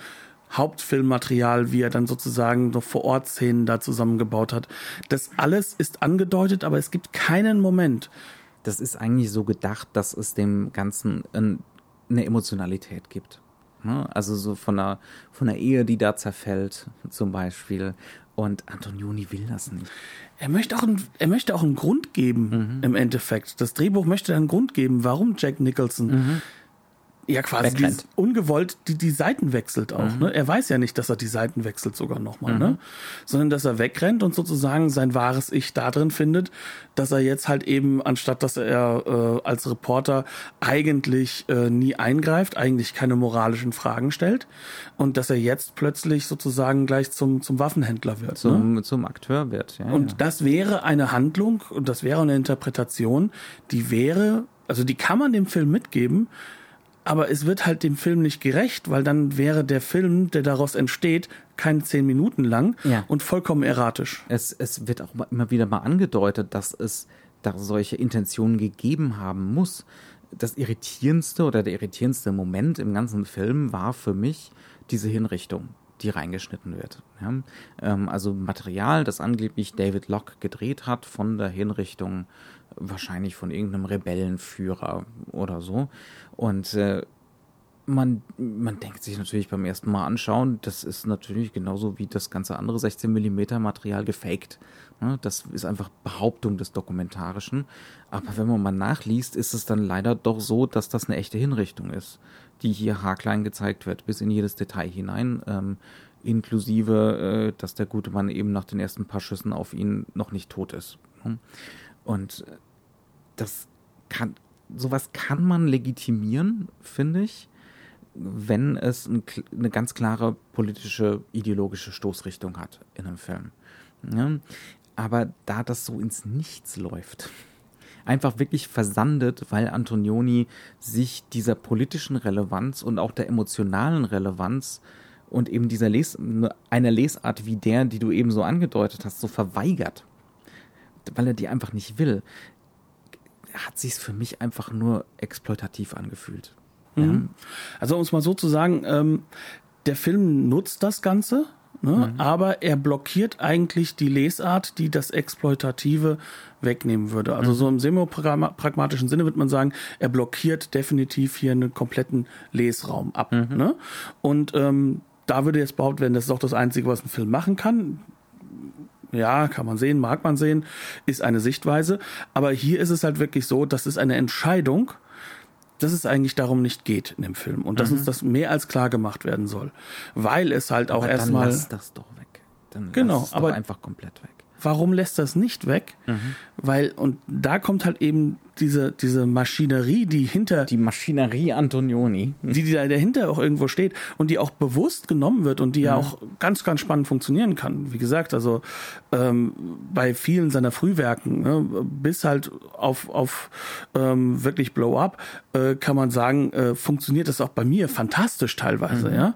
Hauptfilmmaterial, wie er dann sozusagen noch vor Ort Szenen da zusammengebaut hat. Das alles ist angedeutet, aber es gibt keinen Moment, Das ist eigentlich so gedacht, dass es dem Ganzen ein, eine Emotionalität gibt. Ne? Also so von einer, von einer Ehe, die da zerfällt, zum Beispiel. Und Antonioni will das nicht. Er möchte auch, einen, er möchte auch einen Grund geben, im Endeffekt. Das Drehbuch möchte einen Grund geben, warum Jack Nicholson ja quasi dieses ungewollt die, die Seiten wechselt auch. Ne? Er weiß ja nicht, dass er die Seiten wechselt sogar nochmal, ne? sondern dass er wegrennt und sozusagen sein wahres Ich da drin findet, dass er jetzt halt eben, anstatt dass er äh, als Reporter eigentlich äh, nie eingreift, eigentlich keine moralischen Fragen stellt und dass er jetzt plötzlich sozusagen gleich zum, zum Waffenhändler wird. ne? Zum, zum Akteur wird. Ja, Und ja. das wäre eine Handlung und das wäre eine Interpretation, die wäre, also die kann man dem Film mitgeben, aber es wird halt dem Film nicht gerecht, weil dann wäre der Film, der daraus entsteht, keine zehn Minuten lang Ja. und vollkommen erratisch. Es, es wird auch immer wieder mal angedeutet, dass es da solche Intentionen gegeben haben muss. Das irritierendste oder der irritierendste Moment im ganzen Film war für mich diese Hinrichtung, die reingeschnitten wird. Ja? Ähm, also Material, das angeblich David Locke gedreht hat von der Hinrichtung, wahrscheinlich von irgendeinem Rebellenführer oder so. Und äh, man, man denkt sich natürlich beim ersten Mal anschauen, das ist natürlich genauso wie das ganze andere 16 mm Material gefaked. Ne, Das ist einfach Behauptung des Dokumentarischen. Aber wenn man mal nachliest, ist es dann leider doch so, dass das eine echte Hinrichtung ist, die hier haarklein gezeigt wird, bis in jedes Detail hinein. Ähm, inklusive, äh, dass der gute Mann eben nach den ersten paar Schüssen auf ihn noch nicht tot ist. Ne? Und äh, das kann, sowas kann man legitimieren, finde ich, wenn es ein, eine ganz klare politische, ideologische Stoßrichtung hat in einem Film. Ja? Aber da das so ins Nichts läuft, [laughs] einfach wirklich versandet, weil Antonioni sich dieser politischen Relevanz und auch der emotionalen Relevanz und eben dieser Les einer Lesart wie der, die du eben so angedeutet hast, so verweigert, weil er die einfach nicht will, hat sich's für mich einfach nur exploitativ angefühlt. Mhm. Also um es mal so zu sagen, ähm, der Film nutzt das Ganze, ne, aber er blockiert eigentlich die Lesart, die das Exploitative wegnehmen würde. Also so im semi-pragmatischen Sinne würde man sagen, er blockiert definitiv hier einen kompletten Lesraum ab. Ne? Und ähm, da würde jetzt behauptet werden, das ist auch das Einzige, was ein Film machen kann. Ja, kann man sehen, mag man sehen, ist eine Sichtweise. Aber hier ist es halt wirklich so, das ist eine Entscheidung, dass es eigentlich darum nicht geht in dem Film und dass mhm. uns das mehr als klar gemacht werden soll, weil es halt auch erstmal. Lass das doch weg. Dann genau, aber einfach komplett weg. Warum lässt das nicht weg? Mhm. Weil und da kommt halt eben diese, diese Maschinerie, die hinter. Die Maschinerie Antonioni. Die, die da dahinter auch irgendwo steht und die auch bewusst genommen wird und die ja, ja auch ganz, ganz spannend funktionieren kann. Wie gesagt, also ähm, bei vielen seiner Frühwerken, ne, bis halt auf, auf ähm, wirklich Blow-Up, äh, kann man sagen, äh, funktioniert das auch bei mir fantastisch teilweise, mhm. ja.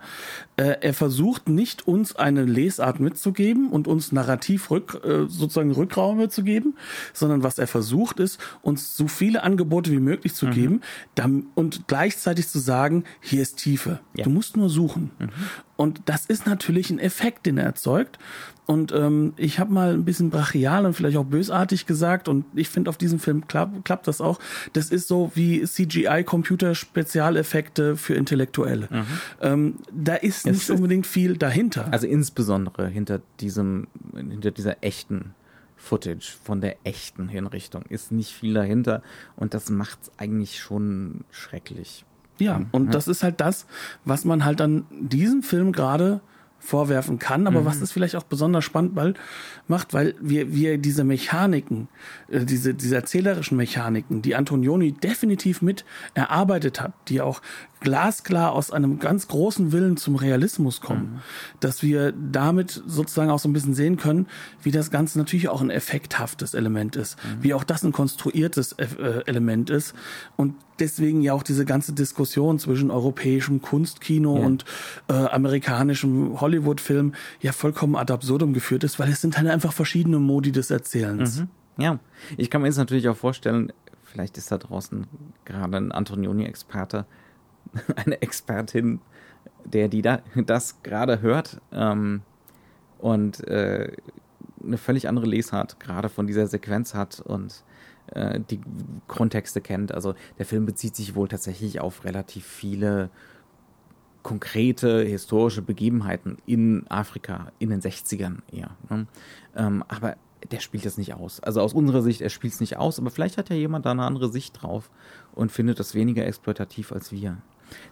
Äh, er versucht nicht uns eine Lesart mitzugeben und uns narrativ rück, äh, sozusagen Rückraum mitzugeben, sondern was er versucht ist, uns so viele Angebote wie möglich zu mhm. geben dann, und gleichzeitig zu sagen, hier ist Tiefe. Ja. Du musst nur suchen. Mhm. Und das ist natürlich ein Effekt, den er erzeugt. Und ähm, ich habe mal ein bisschen brachial und vielleicht auch bösartig gesagt, und ich finde, auf diesem Film klapp, klappt das auch. Das ist so wie CGI-Computer-Spezialeffekte für Intellektuelle. Mhm. Ähm, da ist nicht unbedingt viel dahinter. Also insbesondere hinter diesem, hinter dieser echten Footage von der echten Hinrichtung ist nicht viel dahinter und das macht es eigentlich schon schrecklich. Ja, und ja. das ist halt das, was man halt an diesem Film gerade vorwerfen kann, aber mhm. was das vielleicht auch besonders spannend weil, macht, weil wir, wir diese Mechaniken, äh, diese, diese erzählerischen Mechaniken, die Antonioni definitiv mit erarbeitet hat, die auch glasklar aus einem ganz großen Willen zum Realismus kommen, mhm. dass wir damit sozusagen auch so ein bisschen sehen können, wie das Ganze natürlich auch ein effekthaftes Element ist, mhm. wie auch das ein konstruiertes äh, Element ist und deswegen ja auch diese ganze Diskussion zwischen europäischem Kunstkino ja. und äh, amerikanischem Hollywood-Film ja vollkommen ad absurdum geführt ist, weil es sind halt einfach verschiedene Modi des Erzählens. Mhm. Ja, ich kann mir jetzt natürlich auch vorstellen, vielleicht ist da draußen gerade ein Antonioni-Experte, [laughs] eine Expertin, der die da, das gerade hört ähm, und äh, eine völlig andere Lesart gerade von dieser Sequenz hat und äh, die Kontexte kennt. Also der Film bezieht sich wohl tatsächlich auf relativ viele konkrete historische Begebenheiten in Afrika in den 60ern eher. Ne? Ähm, aber der spielt das nicht aus. Also aus unserer Sicht, er spielt es nicht aus, aber vielleicht hat ja jemand da eine andere Sicht drauf und findet das weniger exploitativ als wir.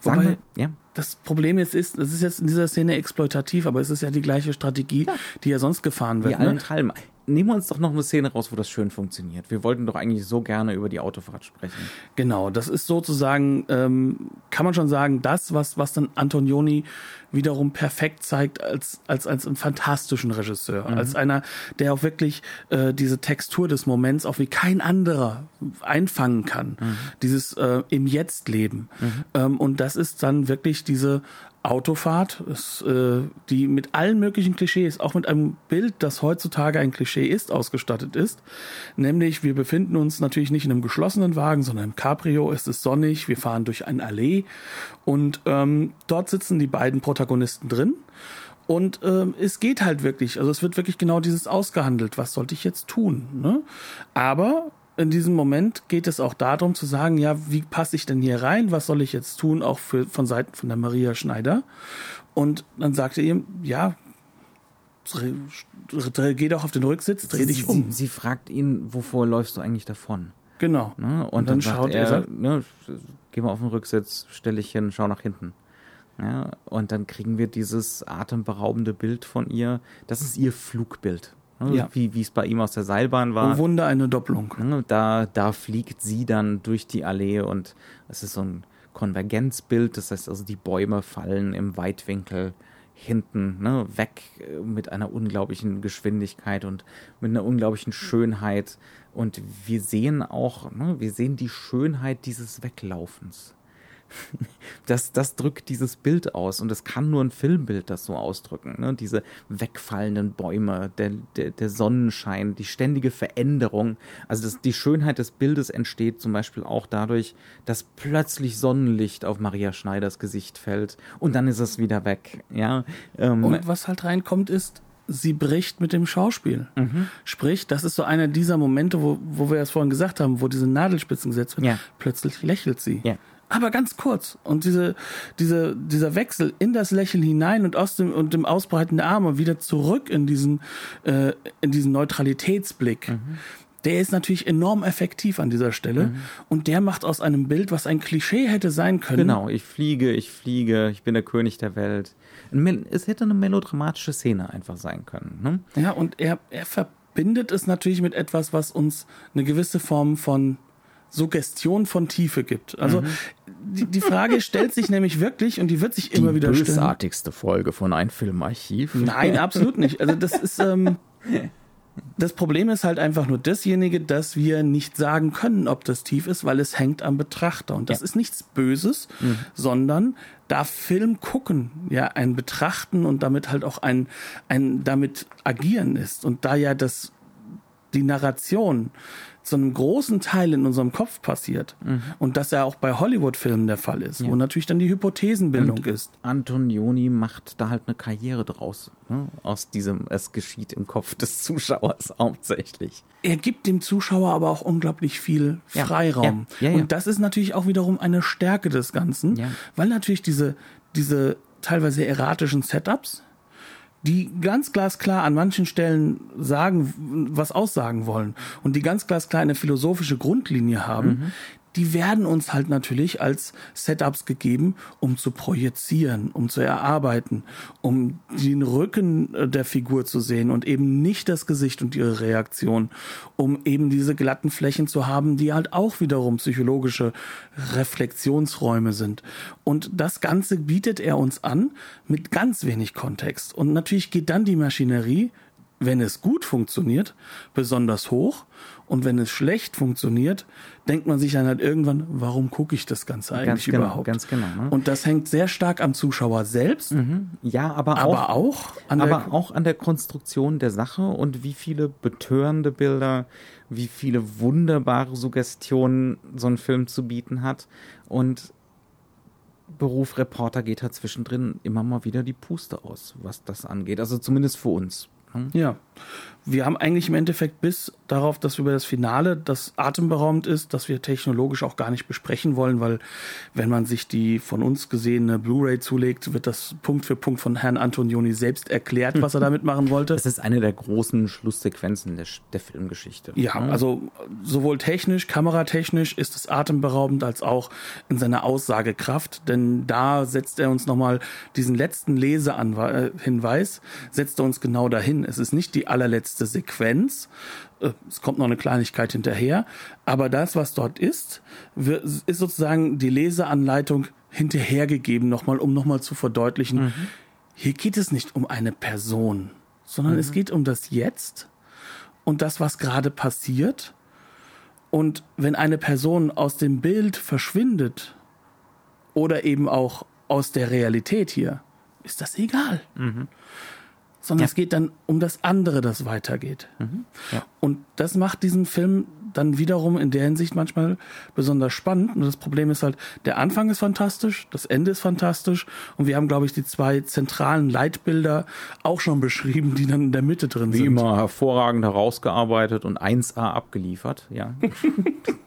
Sagen Wobei, wir, ja. das Problem jetzt ist, es ist jetzt in dieser Szene exploitativ, aber es ist ja die gleiche Strategie, ja. die ja sonst gefahren wird. Wie ne? Nehmen wir uns doch noch eine Szene raus, wo das schön funktioniert. Wir wollten doch eigentlich so gerne über die Autofahrt sprechen. Genau, das ist sozusagen, ähm, kann man schon sagen, das, was, was dann Antonioni wiederum perfekt zeigt als, als, als einen fantastischen Regisseur. Mhm. Als einer, der auch wirklich äh, diese Textur des Moments auch wie kein anderer einfangen kann. Mhm. Dieses äh, im Jetzt leben. Mhm. Ähm, und das ist dann wirklich diese Autofahrt, ist, äh, die mit allen möglichen Klischees, auch mit einem Bild, das heutzutage ein Klischee ist, ausgestattet ist. Nämlich, wir befinden uns natürlich nicht in einem geschlossenen Wagen, sondern im Cabrio. Es ist sonnig, wir fahren durch ein Allee und ähm, dort sitzen die beiden Protagonisten drin. Und ähm, es geht halt wirklich, also es wird wirklich genau dieses ausgehandelt, was sollte ich jetzt tun. Ne? Aber in diesem Moment geht es auch darum zu sagen, ja, wie passe ich denn hier rein? Was soll ich jetzt tun, auch für, von Seiten von der Maria Schneider? Und dann sagte ihm, ja, geh doch auf den Rücksitz, dreh dich um. Sie, sie, fragt ihn, wovor läufst du eigentlich davon? Genau. Ne? Und, und, dann, dann schaut er, er ne, geh mal auf den Rücksitz, stell dich hin, schau nach hinten. Ja, und dann kriegen wir dieses atemberaubende Bild von ihr. Das ist ihr Flugbild. Ne? Ja. Wie es bei ihm aus der Seilbahn war. Oh Wunder, eine Doppelung. Ne? Da, da fliegt sie dann durch die Allee und es ist so ein Konvergenzbild. Das heißt also, die Bäume fallen im Weitwinkel hinten ne, weg äh, mit einer unglaublichen Geschwindigkeit und mit einer unglaublichen Schönheit. Und wir sehen auch, ne, wir sehen die Schönheit dieses Weglaufens. [laughs] das, das drückt dieses Bild aus und es kann nur ein Filmbild das so ausdrücken. Ne? Diese wegfallenden Bäume, der, der, der Sonnenschein, die ständige Veränderung. Also das, die Schönheit des Bildes entsteht zum Beispiel auch dadurch, dass plötzlich Sonnenlicht auf Maria Schneiders Gesicht fällt und dann ist es wieder weg. Ja? Ähm, und was halt reinkommt ist, sie bricht mit dem Schauspiel. Mhm. Sprich, das ist so einer dieser Momente, wo, wo wir es vorhin gesagt haben, wo diese Nadelspitzen gesetzt werden. Ja. Plötzlich lächelt sie. Ja aber ganz kurz. Und diese, diese, dieser Wechsel in das Lächeln hinein und aus dem, und dem Ausbreiten der Arme wieder zurück in diesen, äh, in diesen Neutralitätsblick. Mhm. Der ist natürlich enorm effektiv an dieser Stelle mhm. und der macht aus einem Bild, was ein Klischee hätte sein können. Genau, ich fliege, ich fliege, ich bin der König der Welt. Es hätte eine melodramatische Szene einfach sein können. Ne? Ja, und er, er verbindet es natürlich mit etwas, was uns eine gewisse Form von Suggestion von Tiefe gibt. Also mhm. Die, die Frage stellt sich nämlich wirklich und die wird sich immer wieder stellen. Die bösartigste Folge von ein Filmarchiv. Nein, [laughs] absolut nicht. Also das ist ähm, das Problem ist halt einfach nur dasjenige, dass wir nicht sagen können, ob das tief ist, weil es hängt am Betrachter. Und das ja. ist nichts Böses, mhm. sondern da Film gucken ja ein Betrachten und damit halt auch ein, ein damit agieren ist. Und da ja das die Narration zu einem großen Teil in unserem Kopf passiert mhm. und das ja auch bei Hollywood-Filmen der Fall ist, ja. wo natürlich dann die Hypothesenbildung und ist. Antonioni macht da halt eine Karriere draus, ne? aus diesem, es geschieht im Kopf des Zuschauers [laughs] hauptsächlich. Er gibt dem Zuschauer aber auch unglaublich viel Freiraum. Ja. Ja. Und das ist natürlich auch wiederum eine Stärke des Ganzen, weil natürlich diese, diese teilweise erratischen Setups, die ganz glasklar an manchen Stellen sagen, was aussagen wollen und die ganz glasklar eine philosophische Grundlinie haben, mhm die werden uns halt natürlich als Setups gegeben, um zu projizieren, um zu erarbeiten, um den Rücken äh, der Figur zu sehen und eben nicht das Gesicht und ihre Reaktion, um eben diese glatten Flächen zu haben, die halt auch wiederum psychologische Reflexionsräume sind. Und das Ganze bietet er uns an mit ganz wenig Kontext. Und natürlich geht dann die Maschinerie wenn es gut funktioniert, besonders hoch. Und wenn es schlecht funktioniert, denkt man sich dann halt irgendwann, warum gucke ich das Ganze eigentlich ganz genau, überhaupt? Ganz genau. Ne? Und das hängt sehr stark am Zuschauer selbst. Mhm. Ja, aber, aber auch, auch an aber der, auch an der Konstruktion der Sache und wie viele betörende Bilder, wie viele wunderbare Suggestionen so ein Film zu bieten hat. Und Beruf Reporter geht halt zwischendrin immer mal wieder die Puste aus, was das angeht. Also zumindest für uns. Hm? Ja. Wir haben eigentlich im Endeffekt bis darauf, dass über das Finale, das atemberaubend ist, dass wir technologisch auch gar nicht besprechen wollen, weil wenn man sich die von uns gesehene Blu-ray zulegt, wird das Punkt für Punkt von Herrn Antonioni selbst erklärt, was er [laughs] damit machen wollte. Das ist eine der großen Schlusssequenzen der, der Filmgeschichte. Ja, hm? also sowohl technisch, kameratechnisch ist es atemberaubend als auch in seiner Aussagekraft, denn da setzt er uns nochmal diesen letzten Lesehinweis, setzt er uns genau dahin. Es ist nicht die allerletzte Sequenz, äh, es kommt noch eine Kleinigkeit hinterher, aber das, was dort ist, ist sozusagen die Leseanleitung hinterhergegeben, nochmal, um nochmal zu verdeutlichen, mhm. hier geht es nicht um eine Person, sondern mhm. es geht um das Jetzt und das, was gerade passiert. Und wenn eine Person aus dem Bild verschwindet oder eben auch aus der Realität hier, ist das egal. Mhm sondern ja. es geht dann um das andere, das weitergeht. Mhm. Ja. Und das macht diesen Film dann wiederum in der Hinsicht manchmal besonders spannend. Und das Problem ist halt, der Anfang ist fantastisch, das Ende ist fantastisch und wir haben, glaube ich, die zwei zentralen Leitbilder auch schon beschrieben, die dann in der Mitte drin Wie sind. Wie immer hervorragend herausgearbeitet und 1A abgeliefert, ja. [laughs]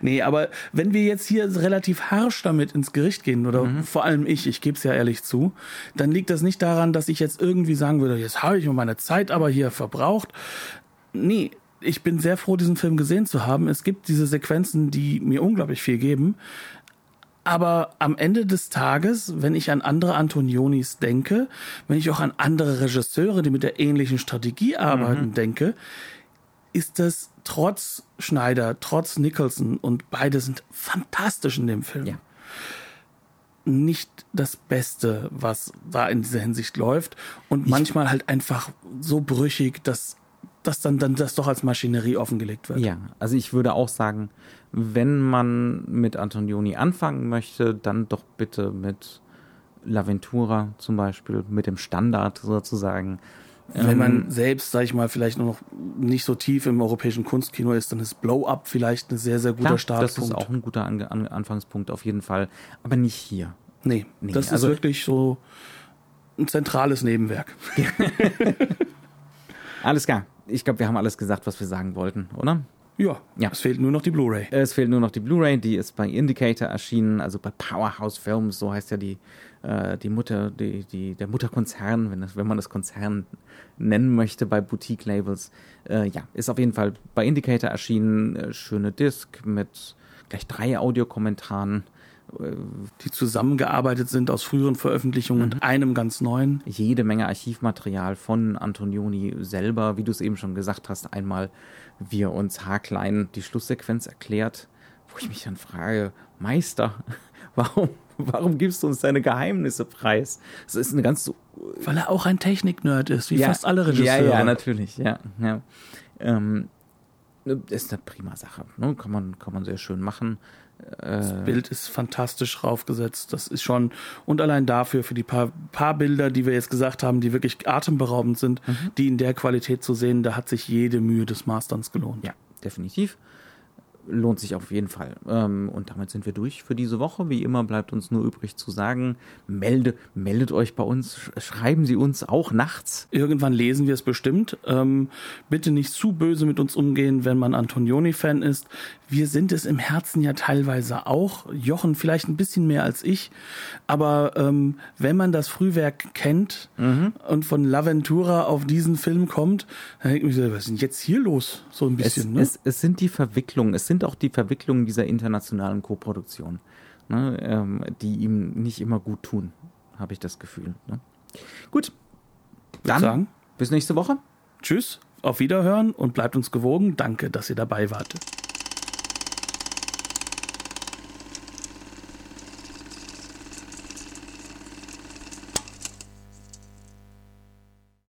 nee, aber wenn wir jetzt hier relativ harsch damit ins Gericht gehen, oder mhm. vor allem ich, ich gebe es ja ehrlich zu, dann liegt das nicht daran, dass ich jetzt irgendwie sagen würde, jetzt habe ich meine Zeit aber hier verbraucht. Nee, ich bin sehr froh, diesen Film gesehen zu haben. Es gibt diese Sequenzen, die mir unglaublich viel geben. Aber am Ende des Tages, wenn ich an andere Antonionis denke, wenn ich auch an andere Regisseure, die mit der ähnlichen Strategie arbeiten, mhm. denke, ist das trotz Schneider, trotz Nicholson und beide sind fantastisch in dem Film. Ja. Nicht das Beste, was da in dieser Hinsicht läuft und ich manchmal halt einfach so brüchig, dass dass dann, dann das doch als Maschinerie offengelegt wird. Ja, also ich würde auch sagen, wenn man mit Antonioni anfangen möchte, dann doch bitte mit L'Aventura zum Beispiel, mit dem Standard sozusagen. Wenn man ähm, selbst, sag ich mal, vielleicht noch nicht so tief im europäischen Kunstkino ist, dann ist Blow Up vielleicht ein sehr, sehr guter klar, Startpunkt. Das ist auch ein guter An An Anfangspunkt auf jeden Fall, aber nicht hier. Nee, nee das also, ist wirklich so ein zentrales Nebenwerk. [laughs] alles klar. Ich glaube, wir haben alles gesagt, was wir sagen wollten, oder? Ja, Ja. es fehlt nur noch die Blu-ray. Es fehlt nur noch die Blu-ray, die ist bei Indicator erschienen, also bei Powerhouse Films, so heißt ja die, äh, die Mutter, die, die, der Mutterkonzern, wenn, das, wenn man das Konzern nennen möchte bei Boutique-Labels. Äh, ja, ist auf jeden Fall bei Indicator erschienen, äh, schöne Disc mit gleich drei Audiokommentaren, Die zusammengearbeitet sind aus früheren Veröffentlichungen und einem ganz neuen. jede Menge Archivmaterial von Antonioni selber, wie du es eben schon gesagt hast, einmal wie er uns haarklein die Schlusssequenz erklärt, wo ich mich dann frage, Meister, [laughs] warum, [laughs] warum gibst du uns deine Geheimnisse preis? Das ist eine ganz so Weil er auch ein Technik-Nerd ist, wie fast alle Regisseure. Ja, ja, natürlich, ja. ja. Ähm, ist eine prima Sache. Ne? Kann, man, kann man sehr schön machen. Das Bild ist fantastisch raufgesetzt. Das ist schon, und allein dafür, für die paar, paar Bilder, die wir jetzt gesagt haben, die wirklich atemberaubend sind, Mhm. die in der Qualität zu sehen, da hat sich jede Mühe des Masterns gelohnt. Ja, definitiv. Lohnt sich auf jeden Fall. Ähm, und damit sind wir durch für diese Woche. Wie immer bleibt uns nur übrig zu sagen, melde, meldet euch bei uns, sch- schreiben Sie uns auch nachts. Irgendwann lesen wir es bestimmt. Ähm, bitte nicht zu böse mit uns umgehen, wenn man Antonioni-Fan ist. Wir sind es im Herzen ja teilweise auch. Jochen vielleicht ein bisschen mehr als ich. Aber ähm, wenn man das Frühwerk kennt und von Laventura auf diesen Film kommt, dann denkt man sich, was ist denn jetzt hier los? So ein Es, bisschen, ne? es, es sind die Verwicklungen, es sind auch die Verwicklungen dieser internationalen Koproduktion, ne, ähm, die ihm nicht immer gut tun, habe ich das Gefühl. Ne? Gut, dann sagen. bis nächste Woche. Tschüss, auf Wiederhören und bleibt uns gewogen. Danke, dass ihr dabei wart.